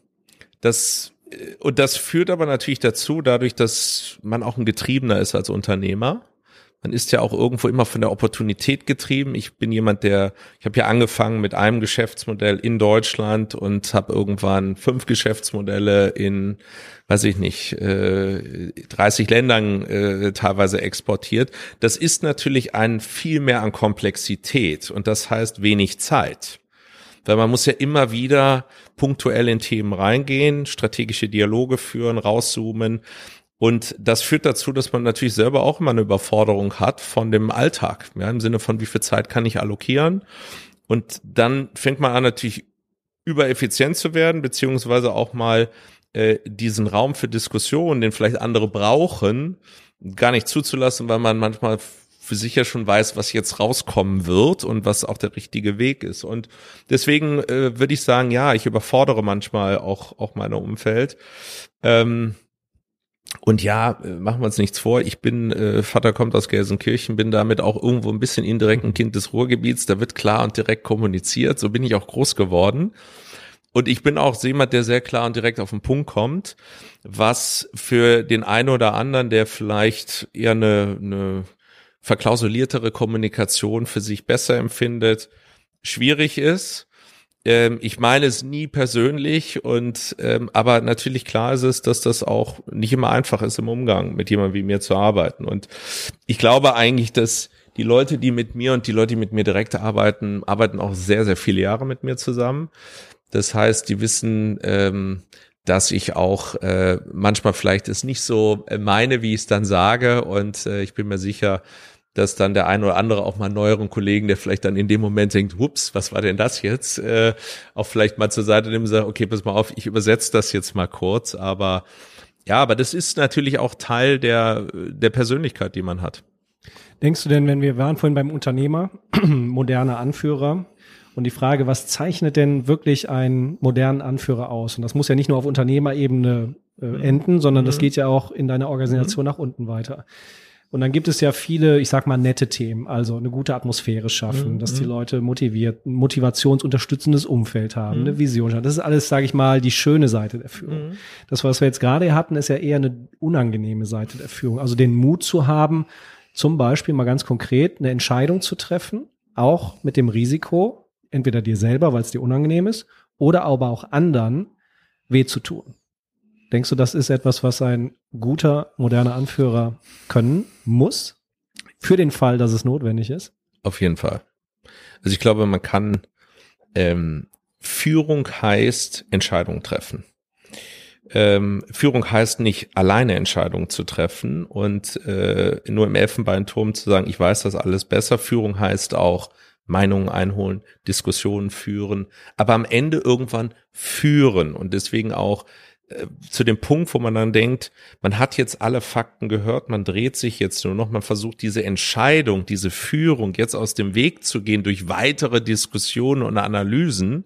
das äh, und das führt aber natürlich dazu, dadurch, dass man auch ein Getriebener ist als Unternehmer, man ist ja auch irgendwo immer von der Opportunität getrieben. Ich bin jemand, der, ich habe ja angefangen mit einem Geschäftsmodell in Deutschland und habe irgendwann fünf Geschäftsmodelle in, weiß ich nicht, äh, 30 Ländern äh, teilweise exportiert. Das ist natürlich ein viel mehr an Komplexität und das heißt wenig Zeit. Weil man muss ja immer wieder punktuell in Themen reingehen, strategische Dialoge führen, rauszoomen. Und das führt dazu, dass man natürlich selber auch immer eine Überforderung hat von dem Alltag, ja, im Sinne von wie viel Zeit kann ich allokieren. Und dann fängt man an natürlich übereffizient zu werden, beziehungsweise auch mal äh, diesen Raum für Diskussion, den vielleicht andere brauchen, gar nicht zuzulassen, weil man manchmal für sich ja schon weiß, was jetzt rauskommen wird und was auch der richtige Weg ist. Und deswegen äh, würde ich sagen, ja, ich überfordere manchmal auch, auch mein Umfeld. Ähm, und ja, äh, machen wir uns nichts vor. Ich bin, äh, Vater kommt aus Gelsenkirchen, bin damit auch irgendwo ein bisschen indirekt ein Kind des Ruhrgebiets. Da wird klar und direkt kommuniziert. So bin ich auch groß geworden. Und ich bin auch jemand, der sehr klar und direkt auf den Punkt kommt, was für den einen oder anderen, der vielleicht eher eine, eine verklausuliertere Kommunikation für sich besser empfindet, schwierig ist. Ähm, ich meine es nie persönlich und ähm, aber natürlich klar ist es, dass das auch nicht immer einfach ist im Umgang mit jemandem wie mir zu arbeiten. Und ich glaube eigentlich, dass die Leute, die mit mir und die Leute, die mit mir direkt arbeiten, arbeiten auch sehr, sehr viele Jahre mit mir zusammen. Das heißt, die wissen, ähm, dass ich auch äh, manchmal vielleicht es nicht so meine, wie ich es dann sage. Und äh, ich bin mir sicher, dass dann der ein oder andere auch mal einen neueren Kollegen, der vielleicht dann in dem Moment denkt, hups, was war denn das jetzt, äh, auch vielleicht mal zur Seite nimmt und sagt, okay, pass mal auf, ich übersetze das jetzt mal kurz. Aber ja, aber das ist natürlich auch Teil der, der Persönlichkeit, die man hat. Denkst du denn, wenn wir waren vorhin beim Unternehmer, [CLEARS THROAT] moderner Anführer, und die Frage, was zeichnet denn wirklich einen modernen Anführer aus? Und das muss ja nicht nur auf Unternehmerebene äh, mhm. enden, sondern das mhm. geht ja auch in deiner Organisation mhm. nach unten weiter. Und dann gibt es ja viele, ich sag mal, nette Themen, also eine gute Atmosphäre schaffen, mhm. dass die Leute motiviert, ein motivationsunterstützendes Umfeld haben, mhm. eine Vision haben. Das ist alles, sage ich mal, die schöne Seite der Führung. Mhm. Das, was wir jetzt gerade hatten, ist ja eher eine unangenehme Seite der Führung. Also den Mut zu haben, zum Beispiel mal ganz konkret eine Entscheidung zu treffen, auch mit dem Risiko, entweder dir selber, weil es dir unangenehm ist, oder aber auch anderen weh zu tun. Denkst du, das ist etwas, was ein guter, moderner Anführer können muss? Für den Fall, dass es notwendig ist? Auf jeden Fall. Also ich glaube, man kann, ähm, Führung heißt Entscheidungen treffen. Ähm, Führung heißt nicht alleine Entscheidungen zu treffen und äh, nur im Elfenbeinturm zu sagen, ich weiß das alles besser. Führung heißt auch Meinungen einholen, Diskussionen führen, aber am Ende irgendwann führen und deswegen auch äh, zu dem Punkt, wo man dann denkt, man hat jetzt alle Fakten gehört, man dreht sich jetzt nur noch, man versucht diese Entscheidung, diese Führung jetzt aus dem Weg zu gehen durch weitere Diskussionen und Analysen,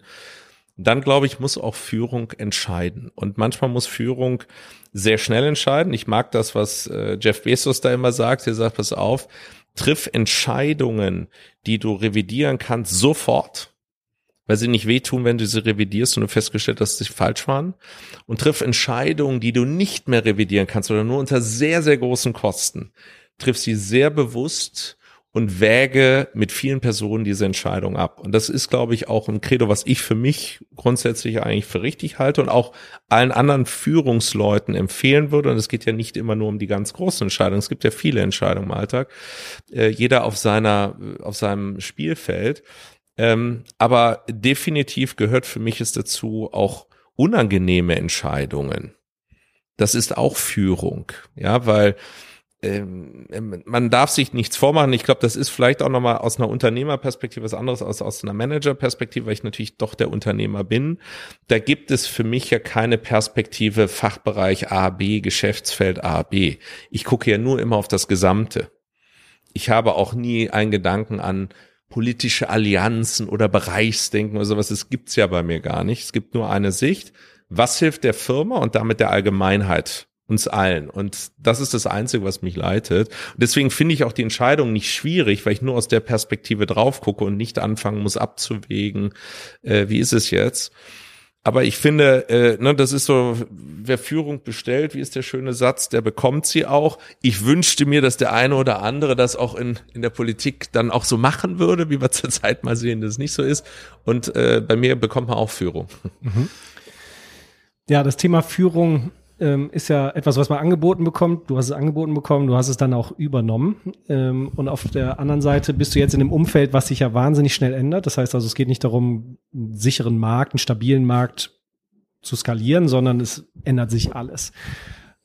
dann glaube ich, muss auch Führung entscheiden. Und manchmal muss Führung sehr schnell entscheiden. Ich mag das, was äh, Jeff Bezos da immer sagt. Er sagt, pass auf, triff Entscheidungen, die du revidieren kannst, sofort, weil sie nicht wehtun, wenn du sie revidierst und du festgestellt hast, dass sie falsch waren. Und triff Entscheidungen, die du nicht mehr revidieren kannst oder nur unter sehr, sehr großen Kosten. Triff sie sehr bewusst und wäge mit vielen Personen diese Entscheidung ab. Und das ist, glaube ich, auch ein Credo, was ich für mich grundsätzlich eigentlich für richtig halte und auch allen anderen Führungsleuten empfehlen würde. Und es geht ja nicht immer nur um die ganz großen Entscheidungen. Es gibt ja viele Entscheidungen im Alltag. Äh, jeder auf seiner, auf seinem Spielfeld. Ähm, aber definitiv gehört für mich es dazu auch unangenehme Entscheidungen. Das ist auch Führung. Ja, weil ähm, ähm, man darf sich nichts vormachen. Ich glaube, das ist vielleicht auch nochmal aus einer Unternehmerperspektive was anderes als aus einer Managerperspektive, weil ich natürlich doch der Unternehmer bin. Da gibt es für mich ja keine Perspektive Fachbereich A, B, Geschäftsfeld A, B. Ich gucke ja nur immer auf das Gesamte. Ich habe auch nie einen Gedanken an politische Allianzen oder Bereichsdenken oder sowas. Das gibt's ja bei mir gar nicht. Es gibt nur eine Sicht. Was hilft der Firma und damit der Allgemeinheit? uns allen. Und das ist das Einzige, was mich leitet. Und deswegen finde ich auch die Entscheidung nicht schwierig, weil ich nur aus der Perspektive drauf gucke und nicht anfangen muss abzuwägen, äh, wie ist es jetzt. Aber ich finde, äh, ne, das ist so, wer Führung bestellt, wie ist der schöne Satz, der bekommt sie auch. Ich wünschte mir, dass der eine oder andere das auch in, in der Politik dann auch so machen würde, wie wir [LAUGHS] zurzeit mal sehen, dass es nicht so ist. Und äh, bei mir bekommt man auch Führung. Mhm. Ja, das Thema Führung ähm, ist ja etwas, was man angeboten bekommt. Du hast es angeboten bekommen, du hast es dann auch übernommen. Ähm, und auf der anderen Seite bist du jetzt in einem Umfeld, was sich ja wahnsinnig schnell ändert. Das heißt also, es geht nicht darum, einen sicheren Markt, einen stabilen Markt zu skalieren, sondern es ändert sich alles.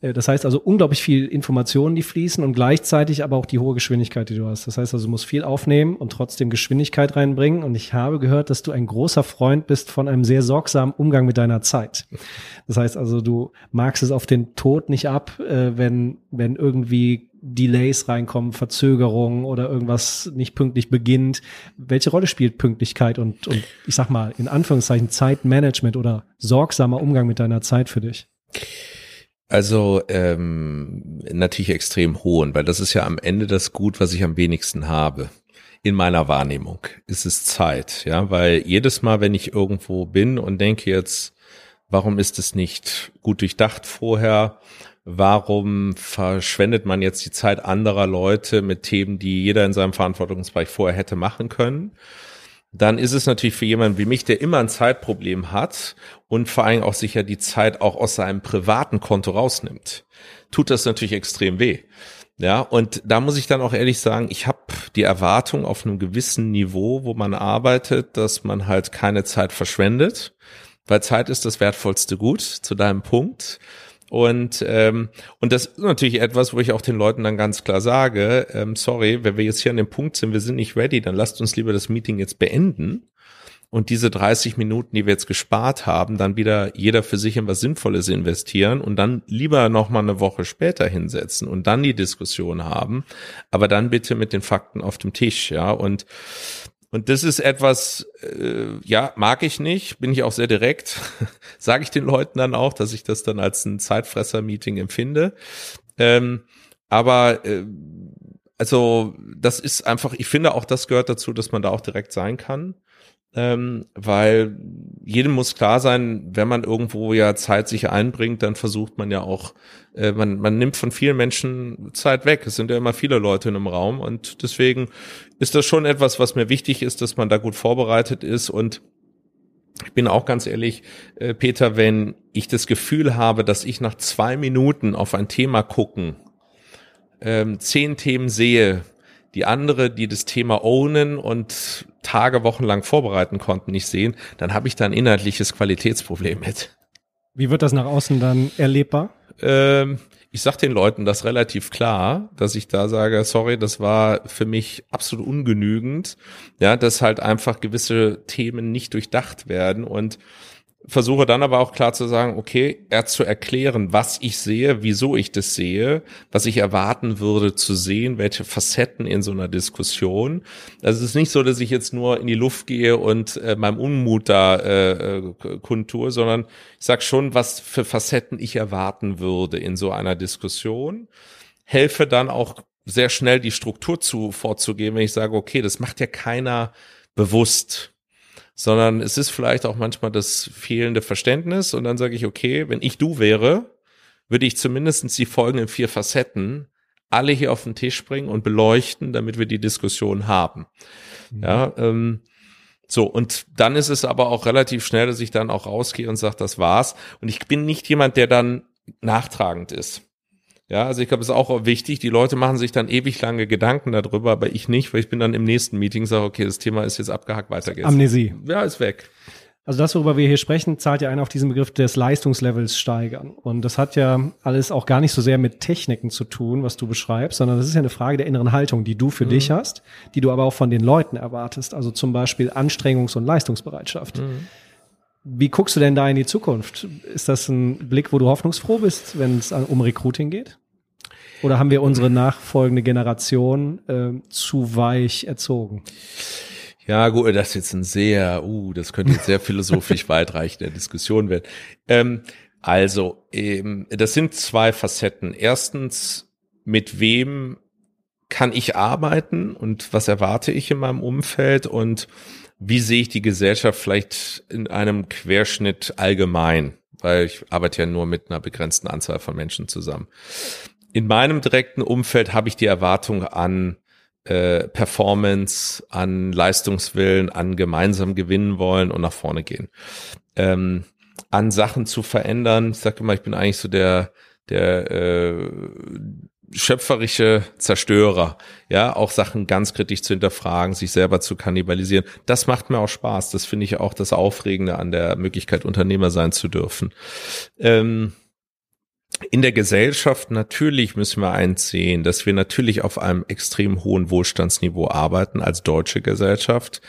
Äh, das heißt also unglaublich viel Informationen, die fließen und gleichzeitig aber auch die hohe Geschwindigkeit, die du hast. Das heißt also, du musst viel aufnehmen und trotzdem Geschwindigkeit reinbringen. Und ich habe gehört, dass du ein großer Freund bist von einem sehr sorgsamen Umgang mit deiner Zeit. Das heißt also, du magst es auf den Tod nicht ab, äh, wenn, wenn irgendwie Delays reinkommen, Verzögerungen oder irgendwas nicht pünktlich beginnt. Welche Rolle spielt Pünktlichkeit und, und ich sag mal, in Anführungszeichen Zeitmanagement oder sorgsamer Umgang mit deiner Zeit für dich? Also ähm, natürlich extrem hohen, weil das ist ja am Ende das Gut, was ich am wenigsten habe. In meiner Wahrnehmung ist es Zeit, ja, weil jedes Mal, wenn ich irgendwo bin und denke jetzt, warum ist es nicht gut durchdacht vorher, warum verschwendet man jetzt die Zeit anderer Leute mit Themen, die jeder in seinem Verantwortungsbereich vorher hätte machen können? Dann ist es natürlich für jemanden wie mich, der immer ein Zeitproblem hat und vor allem auch sicher die Zeit auch aus seinem privaten Konto rausnimmt, tut das natürlich extrem weh. Ja, und da muss ich dann auch ehrlich sagen, ich habe die Erwartung auf einem gewissen Niveau, wo man arbeitet, dass man halt keine Zeit verschwendet, weil Zeit ist das wertvollste Gut zu deinem Punkt. Und, ähm, und das ist natürlich etwas, wo ich auch den Leuten dann ganz klar sage, ähm, sorry, wenn wir jetzt hier an dem Punkt sind, wir sind nicht ready, dann lasst uns lieber das Meeting jetzt beenden. Und diese 30 Minuten, die wir jetzt gespart haben, dann wieder jeder für sich in was Sinnvolles investieren und dann lieber noch mal eine Woche später hinsetzen und dann die Diskussion haben, aber dann bitte mit den Fakten auf dem Tisch, ja. Und und das ist etwas, äh, ja, mag ich nicht, bin ich auch sehr direkt, [LAUGHS] sage ich den Leuten dann auch, dass ich das dann als ein Zeitfresser-Meeting empfinde. Ähm, aber äh, also das ist einfach, ich finde auch, das gehört dazu, dass man da auch direkt sein kann ähm, weil jedem muss klar sein, wenn man irgendwo ja Zeit sich einbringt, dann versucht man ja auch, äh, man, man nimmt von vielen Menschen Zeit weg. Es sind ja immer viele Leute in einem Raum und deswegen ist das schon etwas, was mir wichtig ist, dass man da gut vorbereitet ist und ich bin auch ganz ehrlich, äh, Peter, wenn ich das Gefühl habe, dass ich nach zwei Minuten auf ein Thema gucken, ähm, zehn Themen sehe, die andere, die das Thema ownen und Tage, Wochen lang vorbereiten konnten, nicht sehen, dann habe ich da ein inhaltliches Qualitätsproblem mit. Wie wird das nach außen dann erlebbar? Ähm, ich sage den Leuten das relativ klar, dass ich da sage, sorry, das war für mich absolut ungenügend, ja, dass halt einfach gewisse Themen nicht durchdacht werden und versuche dann aber auch klar zu sagen, okay, er zu erklären, was ich sehe, wieso ich das sehe, was ich erwarten würde zu sehen, welche Facetten in so einer Diskussion. Also es ist nicht so, dass ich jetzt nur in die Luft gehe und äh, meinem Unmut da äh, äh, kundtue, sondern ich sage schon, was für Facetten ich erwarten würde in so einer Diskussion. Helfe dann auch sehr schnell die Struktur zu vorzugeben, wenn ich sage, okay, das macht ja keiner bewusst sondern es ist vielleicht auch manchmal das fehlende Verständnis und dann sage ich, okay, wenn ich du wäre, würde ich zumindestens die folgenden vier Facetten alle hier auf den Tisch bringen und beleuchten, damit wir die Diskussion haben. Mhm. Ja, ähm, so, und dann ist es aber auch relativ schnell, dass ich dann auch rausgehe und sage, das war's. Und ich bin nicht jemand, der dann nachtragend ist. Ja, also ich glaube, es ist auch wichtig. Die Leute machen sich dann ewig lange Gedanken darüber, aber ich nicht, weil ich bin dann im nächsten Meeting sage, okay, das Thema ist jetzt abgehakt, weiter geht's. Amnesie. Ja, ist weg. Also das, worüber wir hier sprechen, zahlt ja ein auf diesen Begriff des Leistungslevels steigern. Und das hat ja alles auch gar nicht so sehr mit Techniken zu tun, was du beschreibst, sondern das ist ja eine Frage der inneren Haltung, die du für mhm. dich hast, die du aber auch von den Leuten erwartest. Also zum Beispiel Anstrengungs- und Leistungsbereitschaft. Mhm. Wie guckst du denn da in die Zukunft? Ist das ein Blick, wo du hoffnungsfroh bist, wenn es um Recruiting geht? Oder haben wir unsere nachfolgende Generation äh, zu weich erzogen? Ja, gut, das ist jetzt ein sehr, uh, das könnte jetzt sehr philosophisch [LAUGHS] weitreichende Diskussion werden. Ähm, also, ähm, das sind zwei Facetten. Erstens, mit wem kann ich arbeiten und was erwarte ich in meinem Umfeld und wie sehe ich die Gesellschaft vielleicht in einem Querschnitt allgemein, weil ich arbeite ja nur mit einer begrenzten Anzahl von Menschen zusammen. In meinem direkten Umfeld habe ich die Erwartung an äh, Performance, an Leistungswillen, an gemeinsam gewinnen wollen und nach vorne gehen. Ähm, an Sachen zu verändern. Ich sage immer, ich bin eigentlich so der, der äh, schöpferische Zerstörer, ja, auch Sachen ganz kritisch zu hinterfragen, sich selber zu kannibalisieren. Das macht mir auch Spaß. Das finde ich auch das Aufregende an der Möglichkeit, Unternehmer sein zu dürfen. Ähm, in der Gesellschaft natürlich müssen wir eins dass wir natürlich auf einem extrem hohen Wohlstandsniveau arbeiten als deutsche Gesellschaft.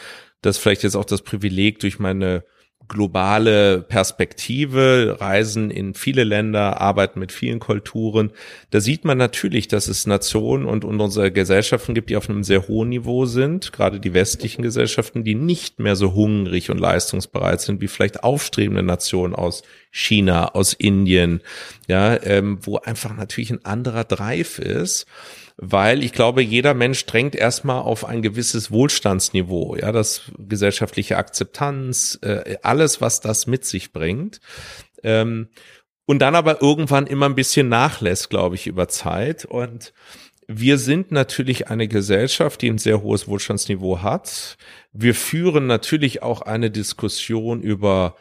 Das vielleicht jetzt auch das Privileg durch meine globale Perspektive, Reisen in viele Länder, Arbeiten mit vielen Kulturen. Da sieht man natürlich, dass es Nationen und, unsere Gesellschaften gibt, die auf einem sehr hohen Niveau sind, gerade die westlichen Gesellschaften, die nicht mehr so hungrig und leistungsbereit sind wie vielleicht aufstrebende Nationen aus China, aus Indien, ja, ähm, wo einfach natürlich ein anderer Drive ist weil ich glaube, jeder Mensch drängt erstmal auf ein gewisses Wohlstandsniveau, ja, das gesellschaftliche Akzeptanz, äh, alles, was das mit sich bringt. Ähm, und dann aber irgendwann immer ein bisschen nachlässt, glaube ich, über Zeit. Und wir sind natürlich eine Gesellschaft, die ein sehr hohes Wohlstandsniveau hat. Wir führen natürlich auch eine Diskussion über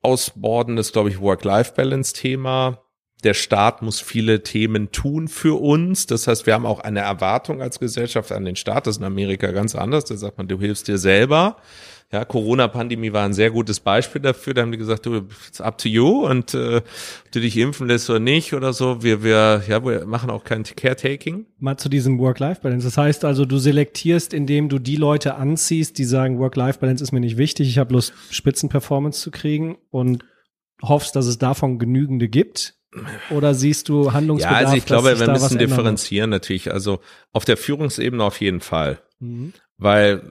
ausbordendes, glaube ich, Work-Life-Balance-Thema. Der Staat muss viele Themen tun für uns. Das heißt, wir haben auch eine Erwartung als Gesellschaft an den Staat. Das ist in Amerika ganz anders. Da sagt man, du hilfst dir selber. Ja, Corona-Pandemie war ein sehr gutes Beispiel dafür. Da haben die gesagt, du, it's up to you und äh, ob du dich impfen lässt oder nicht oder so. Wir, wir, ja, wir machen auch kein Caretaking. Mal zu diesem Work-Life-Balance. Das heißt also, du selektierst, indem du die Leute anziehst, die sagen, Work-Life-Balance ist mir nicht wichtig, ich habe Lust, Spitzenperformance zu kriegen und hoffst, dass es davon genügende gibt. Oder siehst du Handlungsbedarf? Ja, also ich glaube, wir müssen differenzieren natürlich. Also auf der Führungsebene auf jeden Fall. Mhm. Weil,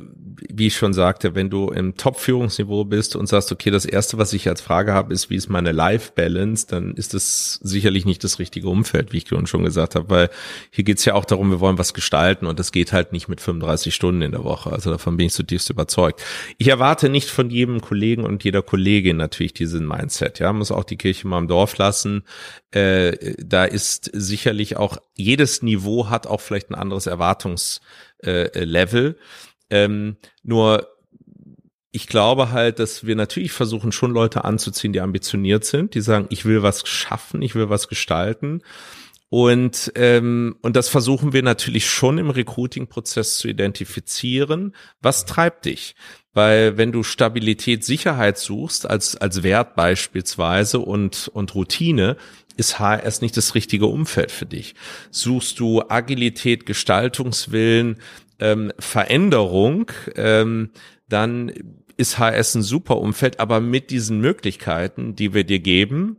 wie ich schon sagte, wenn du im Top-Führungsniveau bist und sagst, okay, das erste, was ich als Frage habe, ist, wie ist meine Life-Balance, dann ist das sicherlich nicht das richtige Umfeld, wie ich schon gesagt habe, weil hier geht's ja auch darum, wir wollen was gestalten und das geht halt nicht mit 35 Stunden in der Woche. Also davon bin ich zutiefst überzeugt. Ich erwarte nicht von jedem Kollegen und jeder Kollegin natürlich diesen Mindset. Ja, muss auch die Kirche mal im Dorf lassen. Äh, da ist sicherlich auch jedes Niveau hat auch vielleicht ein anderes Erwartungs äh, Level. Ähm, nur ich glaube halt, dass wir natürlich versuchen, schon Leute anzuziehen, die ambitioniert sind, die sagen, ich will was schaffen, ich will was gestalten. Und, ähm, und das versuchen wir natürlich schon im Recruiting-Prozess zu identifizieren. Was treibt dich? Weil wenn du Stabilität, Sicherheit suchst als, als Wert beispielsweise und, und Routine, ist HRS nicht das richtige Umfeld für dich. Suchst du Agilität, Gestaltungswillen, ähm, Veränderung, ähm, dann ist HS ein super Umfeld, aber mit diesen Möglichkeiten, die wir dir geben,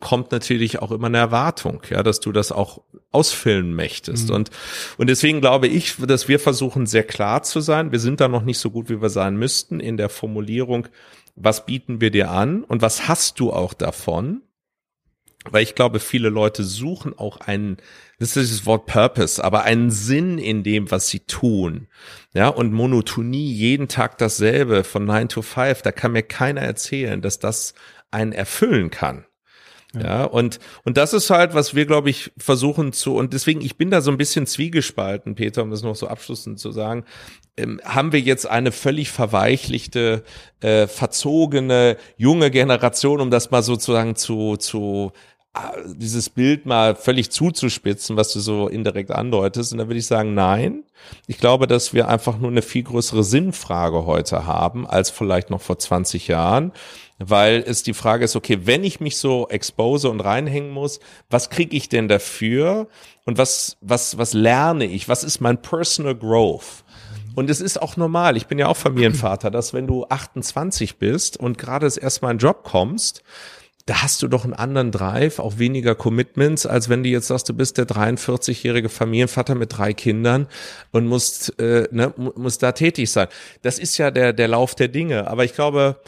kommt natürlich auch immer eine Erwartung, ja, dass du das auch ausfüllen möchtest. Mhm. Und, und deswegen glaube ich, dass wir versuchen, sehr klar zu sein. Wir sind da noch nicht so gut, wie wir sein müssten in der Formulierung, was bieten wir dir an und was hast du auch davon? Weil ich glaube, viele Leute suchen auch einen, das ist das Wort Purpose, aber einen Sinn in dem, was sie tun. Ja, und Monotonie, jeden Tag dasselbe von 9 to 5, da kann mir keiner erzählen, dass das einen erfüllen kann. Ja, und, und das ist halt, was wir, glaube ich, versuchen zu, und deswegen, ich bin da so ein bisschen zwiegespalten, Peter, um das noch so abschließend zu sagen. Ähm, haben wir jetzt eine völlig verweichlichte, äh, verzogene, junge Generation, um das mal sozusagen zu, zu dieses Bild mal völlig zuzuspitzen, was du so indirekt andeutest. Und da würde ich sagen, nein. Ich glaube, dass wir einfach nur eine viel größere Sinnfrage heute haben als vielleicht noch vor 20 Jahren, weil es die Frage ist, okay, wenn ich mich so expose und reinhängen muss, was kriege ich denn dafür? Und was, was, was lerne ich? Was ist mein Personal Growth? Und es ist auch normal, ich bin ja auch Familienvater, dass wenn du 28 bist und gerade das erstmal in Job kommst, da hast du doch einen anderen Drive, auch weniger Commitments, als wenn du jetzt sagst, du bist der 43-jährige Familienvater mit drei Kindern und musst, äh, ne, musst da tätig sein. Das ist ja der, der Lauf der Dinge. Aber ich glaube,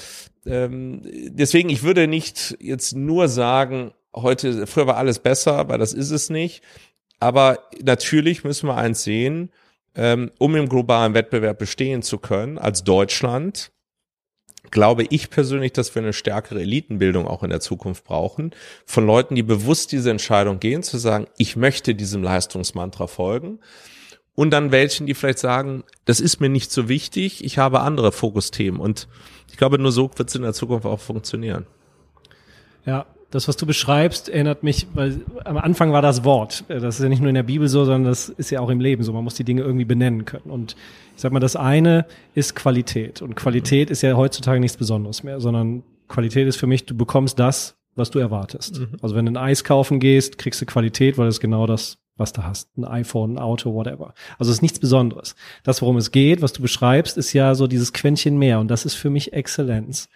ähm, deswegen, ich würde nicht jetzt nur sagen, heute, früher war alles besser, weil das ist es nicht. Aber natürlich müssen wir eins sehen, ähm, um im globalen Wettbewerb bestehen zu können, als Deutschland, glaube ich persönlich, dass wir eine stärkere Elitenbildung auch in der Zukunft brauchen. Von Leuten, die bewusst diese Entscheidung gehen, zu sagen, ich möchte diesem Leistungsmantra folgen. Und dann welchen, die vielleicht sagen, das ist mir nicht so wichtig, ich habe andere Fokusthemen. Und ich glaube, nur so wird es in der Zukunft auch funktionieren. Ja, das, was du beschreibst, erinnert mich, weil am Anfang war das Wort. Das ist ja nicht nur in der Bibel so, sondern das ist ja auch im Leben so. Man muss die Dinge irgendwie benennen können. Und ich sag mal, das eine ist Qualität. Und Qualität ist ja heutzutage nichts Besonderes mehr, sondern Qualität ist für mich, du bekommst das, was du erwartest. Mhm. Also wenn du ein Eis kaufen gehst, kriegst du Qualität, weil das ist genau das, was du hast. Ein iPhone, ein Auto, whatever. Also es ist nichts Besonderes. Das, worum es geht, was du beschreibst, ist ja so dieses Quäntchen mehr. Und das ist für mich Exzellenz.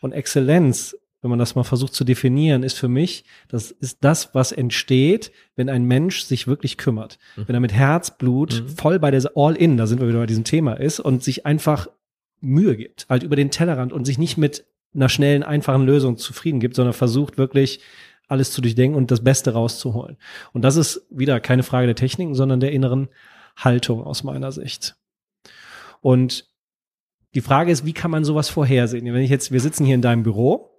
Und Exzellenz wenn man das mal versucht zu definieren, ist für mich, das ist das, was entsteht, wenn ein Mensch sich wirklich kümmert. Mhm. Wenn er mit Herzblut mhm. voll bei der All-In, da sind wir wieder bei diesem Thema ist und sich einfach Mühe gibt, halt über den Tellerrand und sich nicht mit einer schnellen, einfachen Lösung zufrieden gibt, sondern versucht wirklich alles zu durchdenken und das Beste rauszuholen. Und das ist wieder keine Frage der Techniken, sondern der inneren Haltung aus meiner Sicht. Und die Frage ist, wie kann man sowas vorhersehen? Wenn ich jetzt, wir sitzen hier in deinem Büro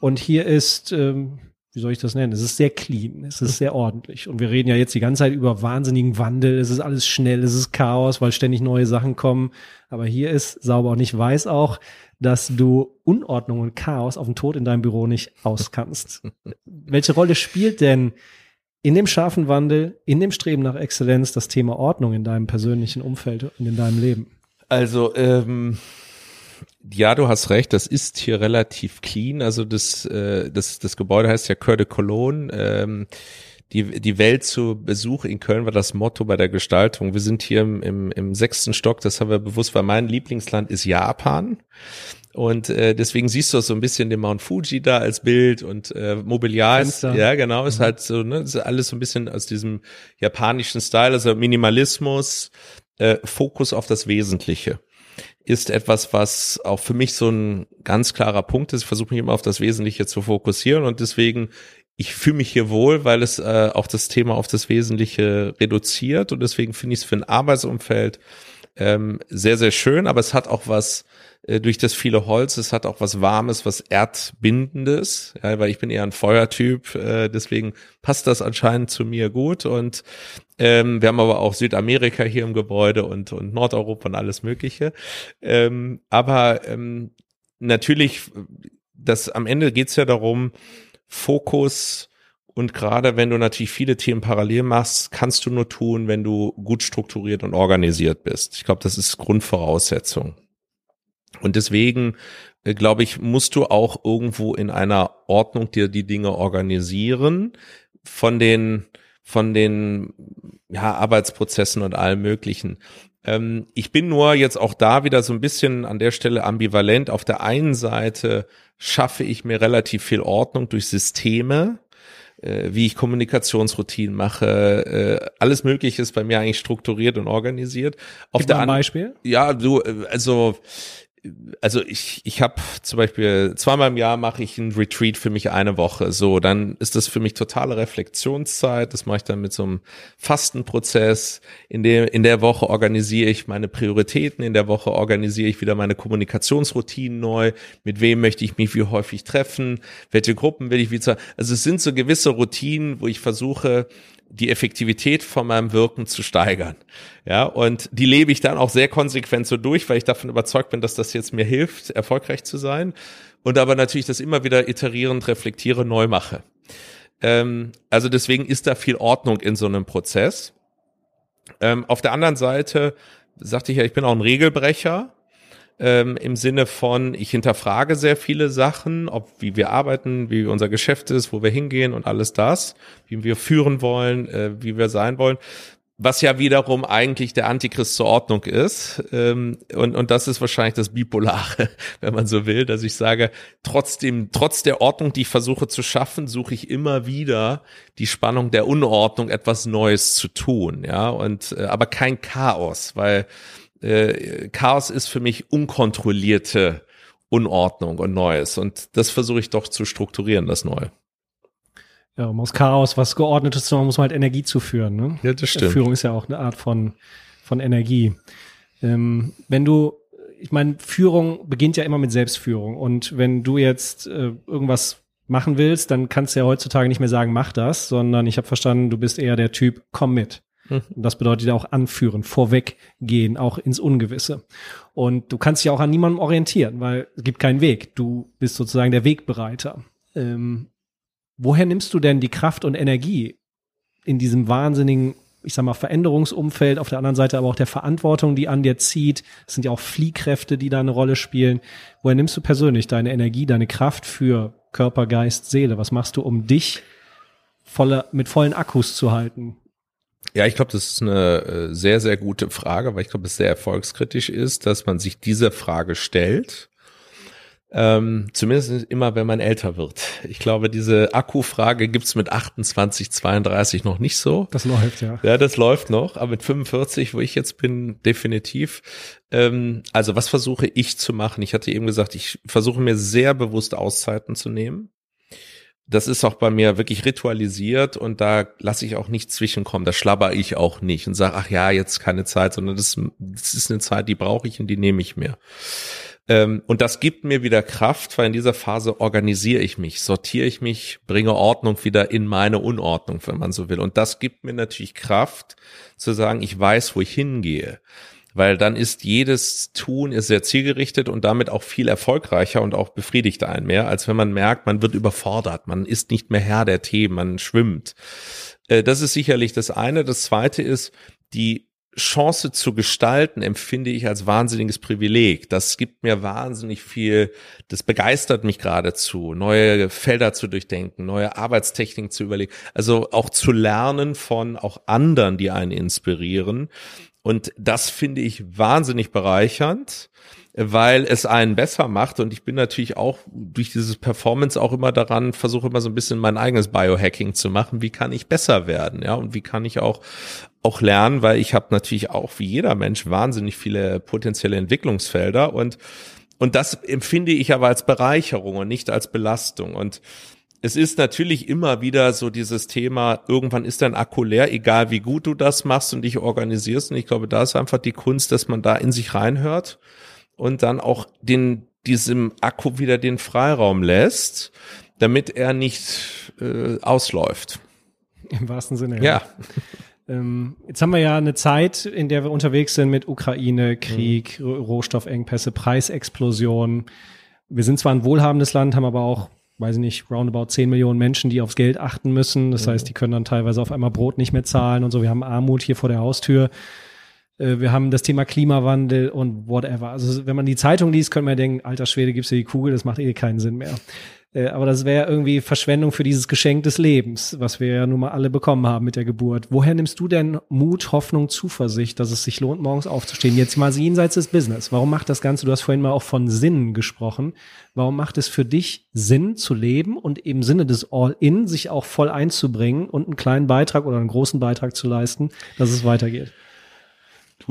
und hier ist ähm, wie soll ich das nennen? Es ist sehr clean, es ist sehr ordentlich. Und wir reden ja jetzt die ganze Zeit über wahnsinnigen Wandel. Es ist alles schnell, es ist Chaos, weil ständig neue Sachen kommen. Aber hier ist sauber und ich weiß auch, dass du Unordnung und Chaos auf den Tod in deinem Büro nicht auskannst. [LAUGHS] Welche Rolle spielt denn in dem scharfen Wandel, in dem Streben nach Exzellenz das Thema Ordnung in deinem persönlichen Umfeld und in deinem Leben? Also, ähm, ja, du hast recht, das ist hier relativ clean. Also das, äh, das, das Gebäude heißt ja Coeur de Cologne. Ähm, die, die Welt zu Besuch in Köln war das Motto bei der Gestaltung. Wir sind hier im, im, im sechsten Stock, das haben wir bewusst, weil mein Lieblingsland ist Japan. Und äh, deswegen siehst du so ein bisschen den Mount Fuji da als Bild und äh, Mobiliar ist, ja genau, ist mhm. halt so, ne, ist alles so ein bisschen aus diesem japanischen Style, also Minimalismus, äh, Fokus auf das Wesentliche ist etwas, was auch für mich so ein ganz klarer Punkt ist. Ich versuche mich immer auf das Wesentliche zu fokussieren und deswegen ich fühle mich hier wohl, weil es äh, auch das Thema auf das Wesentliche reduziert und deswegen finde ich es für ein Arbeitsumfeld ähm, sehr, sehr schön, aber es hat auch was äh, durch das viele Holz, es hat auch was Warmes, was Erdbindendes, ja, weil ich bin eher ein Feuertyp, äh, deswegen passt das anscheinend zu mir gut. Und ähm, wir haben aber auch Südamerika hier im Gebäude und, und Nordeuropa und alles Mögliche. Ähm, aber ähm, natürlich, das am Ende geht's ja darum, Fokus und gerade wenn du natürlich viele Themen parallel machst, kannst du nur tun, wenn du gut strukturiert und organisiert bist. Ich glaube, das ist Grundvoraussetzung. Und deswegen, äh, glaube ich, musst du auch irgendwo in einer Ordnung dir die Dinge organisieren von den, von den ja, Arbeitsprozessen und allem Möglichen. Ähm, ich bin nur jetzt auch da wieder so ein bisschen an der Stelle ambivalent. Auf der einen Seite schaffe ich mir relativ viel Ordnung durch Systeme, äh, wie ich Kommunikationsroutinen mache, äh, alles Mögliche ist bei mir eigentlich strukturiert und organisiert. Auf Gib der ein Beispiel? Ja, du, äh, also also ich, ich habe zum Beispiel zweimal im Jahr mache ich ein Retreat für mich eine Woche. So, dann ist das für mich totale Reflexionszeit. Das mache ich dann mit so einem Fastenprozess. In der, in der Woche organisiere ich meine Prioritäten. In der Woche organisiere ich wieder meine Kommunikationsroutinen neu. Mit wem möchte ich mich wie häufig treffen? Welche Gruppen will ich wie zu, also es sind so gewisse Routinen, wo ich versuche, die Effektivität von meinem Wirken zu steigern. Ja, und die lebe ich dann auch sehr konsequent so durch, weil ich davon überzeugt bin, dass das jetzt mir hilft, erfolgreich zu sein. Und aber natürlich das immer wieder iterierend reflektiere, neu mache. Ähm, also deswegen ist da viel Ordnung in so einem Prozess. Ähm, auf der anderen Seite sagte ich ja, ich bin auch ein Regelbrecher ähm, im Sinne von, ich hinterfrage sehr viele Sachen, ob wie wir arbeiten, wie unser Geschäft ist, wo wir hingehen und alles das, wie wir führen wollen, äh, wie wir sein wollen. Was ja wiederum eigentlich der Antichrist zur Ordnung ist. Ähm, und, und das ist wahrscheinlich das Bipolare, [LAUGHS] wenn man so will, dass ich sage, trotzdem, trotz der Ordnung, die ich versuche zu schaffen, suche ich immer wieder die Spannung der Unordnung, etwas Neues zu tun. Ja, und äh, aber kein Chaos, weil äh, Chaos ist für mich unkontrollierte Unordnung und Neues. Und das versuche ich doch zu strukturieren, das Neue. Ja, um aus Chaos was Geordnetes zu machen, muss man halt Energie zuführen. Ne? Ja, das stimmt. Führung ist ja auch eine Art von, von Energie. Ähm, wenn du, ich meine, Führung beginnt ja immer mit Selbstführung. Und wenn du jetzt äh, irgendwas machen willst, dann kannst du ja heutzutage nicht mehr sagen, mach das, sondern ich habe verstanden, du bist eher der Typ, komm mit. [LAUGHS] Mhm. Das bedeutet ja auch anführen, vorweggehen, auch ins Ungewisse. Und du kannst dich auch an niemandem orientieren, weil es gibt keinen Weg. Du bist sozusagen der Wegbereiter. Ähm, woher nimmst du denn die Kraft und Energie in diesem wahnsinnigen, ich sag mal, Veränderungsumfeld, auf der anderen Seite aber auch der Verantwortung, die an dir zieht? Es sind ja auch Fliehkräfte, die da eine Rolle spielen. Woher nimmst du persönlich deine Energie, deine Kraft für Körper, Geist, Seele? Was machst du, um dich voller, mit vollen Akkus zu halten? Ja, ich glaube, das ist eine äh, sehr, sehr gute Frage, weil ich glaube, es sehr erfolgskritisch ist, dass man sich diese Frage stellt. Ähm, zumindest immer, wenn man älter wird. Ich glaube, diese Akkufrage gibt's mit 28, 32 noch nicht so. Das läuft, ja. Ja, das läuft noch, aber mit 45, wo ich jetzt bin, definitiv. Ähm, also was versuche ich zu machen? Ich hatte eben gesagt, ich versuche mir sehr bewusst Auszeiten zu nehmen das ist auch bei mir wirklich ritualisiert und da lasse ich auch nicht zwischenkommen, da schlabber ich auch nicht und sage, ach ja, jetzt keine Zeit, sondern das, das ist eine Zeit, die brauche ich und die nehme ich mir. Ähm, und das gibt mir wieder Kraft, weil in dieser Phase organisiere ich mich, sortiere ich mich, bringe Ordnung wieder in meine Unordnung, wenn man so will. Und das gibt mir natürlich Kraft zu sagen, ich weiß, wo ich hingehe weil dann ist jedes Tun ist sehr zielgerichtet und damit auch viel erfolgreicher und auch befriedigt einen mehr, als wenn man merkt, man wird überfordert, man ist nicht mehr Herr der Themen, man schwimmt. Äh, das ist sicherlich das eine. Das zweite ist, die Chance zu gestalten empfinde ich als wahnsinniges Privileg. Das gibt mir wahnsinnig viel, das begeistert mich geradezu, neue Felder zu durchdenken, neue Arbeitstechniken zu überlegen, also auch zu lernen von auch anderen, die einen inspirieren. Und das finde ich wahnsinnig bereichernd, weil es einen besser macht. Und ich bin natürlich auch durch dieses Performance auch immer daran, versuche immer so ein bisschen mein eigenes Biohacking zu machen. Wie kann ich besser werden? Ja, und wie kann ich auch auch lernen, weil ich habe natürlich auch wie jeder Mensch wahnsinnig viele potenzielle Entwicklungsfelder und und das empfinde ich aber als Bereicherung und nicht als Belastung und es ist natürlich immer wieder so dieses Thema, irgendwann ist dein Akku leer, egal wie gut du das machst und dich organisierst. Und ich glaube, da ist einfach die Kunst, dass man da in sich reinhört und dann auch den, diesem Akku wieder den Freiraum lässt, damit er nicht äh, ausläuft. Im wahrsten Sinne. Ja. [LAUGHS] Ähm, jetzt haben wir ja eine Zeit, in der wir unterwegs sind mit Ukraine, Krieg, mhm. Rohstoffengpässe, Preisexplosion. Wir sind zwar ein wohlhabendes Land, haben aber auch weiß ich nicht, roundabout 10 Millionen Menschen, die aufs Geld achten müssen. Das mhm. heißt, die können dann teilweise auf einmal Brot nicht mehr zahlen und so. Wir haben Armut hier vor der Haustür. Äh, wir haben das Thema Klimawandel und whatever. Also wenn man die Zeitung liest, könnte man denken, alter Schwede, gibt's hier die Kugel, das macht eh keinen Sinn mehr. Äh, aber das wäre irgendwie Verschwendung für dieses Geschenk des Lebens, was wir ja nun mal alle bekommen haben mit der Geburt. Woher nimmst du denn Mut, Hoffnung, Zuversicht, dass es sich lohnt, morgens aufzustehen? Jetzt mal jenseits des Business. Warum macht das Ganze, du hast vorhin mal auch von Sinnen gesprochen, warum macht es für dich Sinn zu leben und im Sinne des All-In sich auch voll einzubringen und einen kleinen Beitrag oder einen großen Beitrag zu leisten, dass es weitergeht?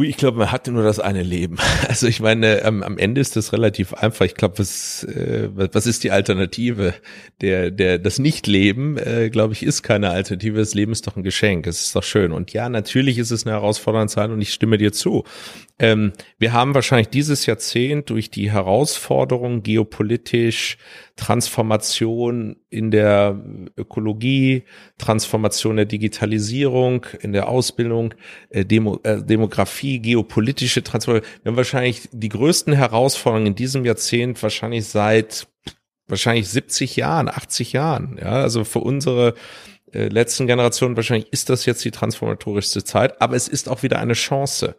Ich glaube, man hatte nur das eine Leben. [LAUGHS] Also ich meine, am, am Ende ist das relativ einfach. Ich glaube, was, äh, was ist die Alternative? Der, der, das Nichtleben, äh, glaube ich, ist keine Alternative. Das Leben ist doch ein Geschenk. Es ist doch schön. Und ja, natürlich ist es eine herausfordernde Zeit und ich stimme dir zu. Ähm, wir haben wahrscheinlich dieses Jahrzehnt durch die Herausforderungen geopolitisch, Transformation in der Ökologie, Transformation der Digitalisierung, in der Ausbildung, äh, Demo, äh, Demografie, geopolitische Transformation. Wir haben wahrscheinlich die größten Herausforderungen in diesem Jahrzehnt wahrscheinlich seit wahrscheinlich 70 Jahren, 80 Jahren. Ja, also für unsere äh, letzten Generationen wahrscheinlich ist das jetzt die transformatorischste Zeit, aber es ist auch wieder eine Chance.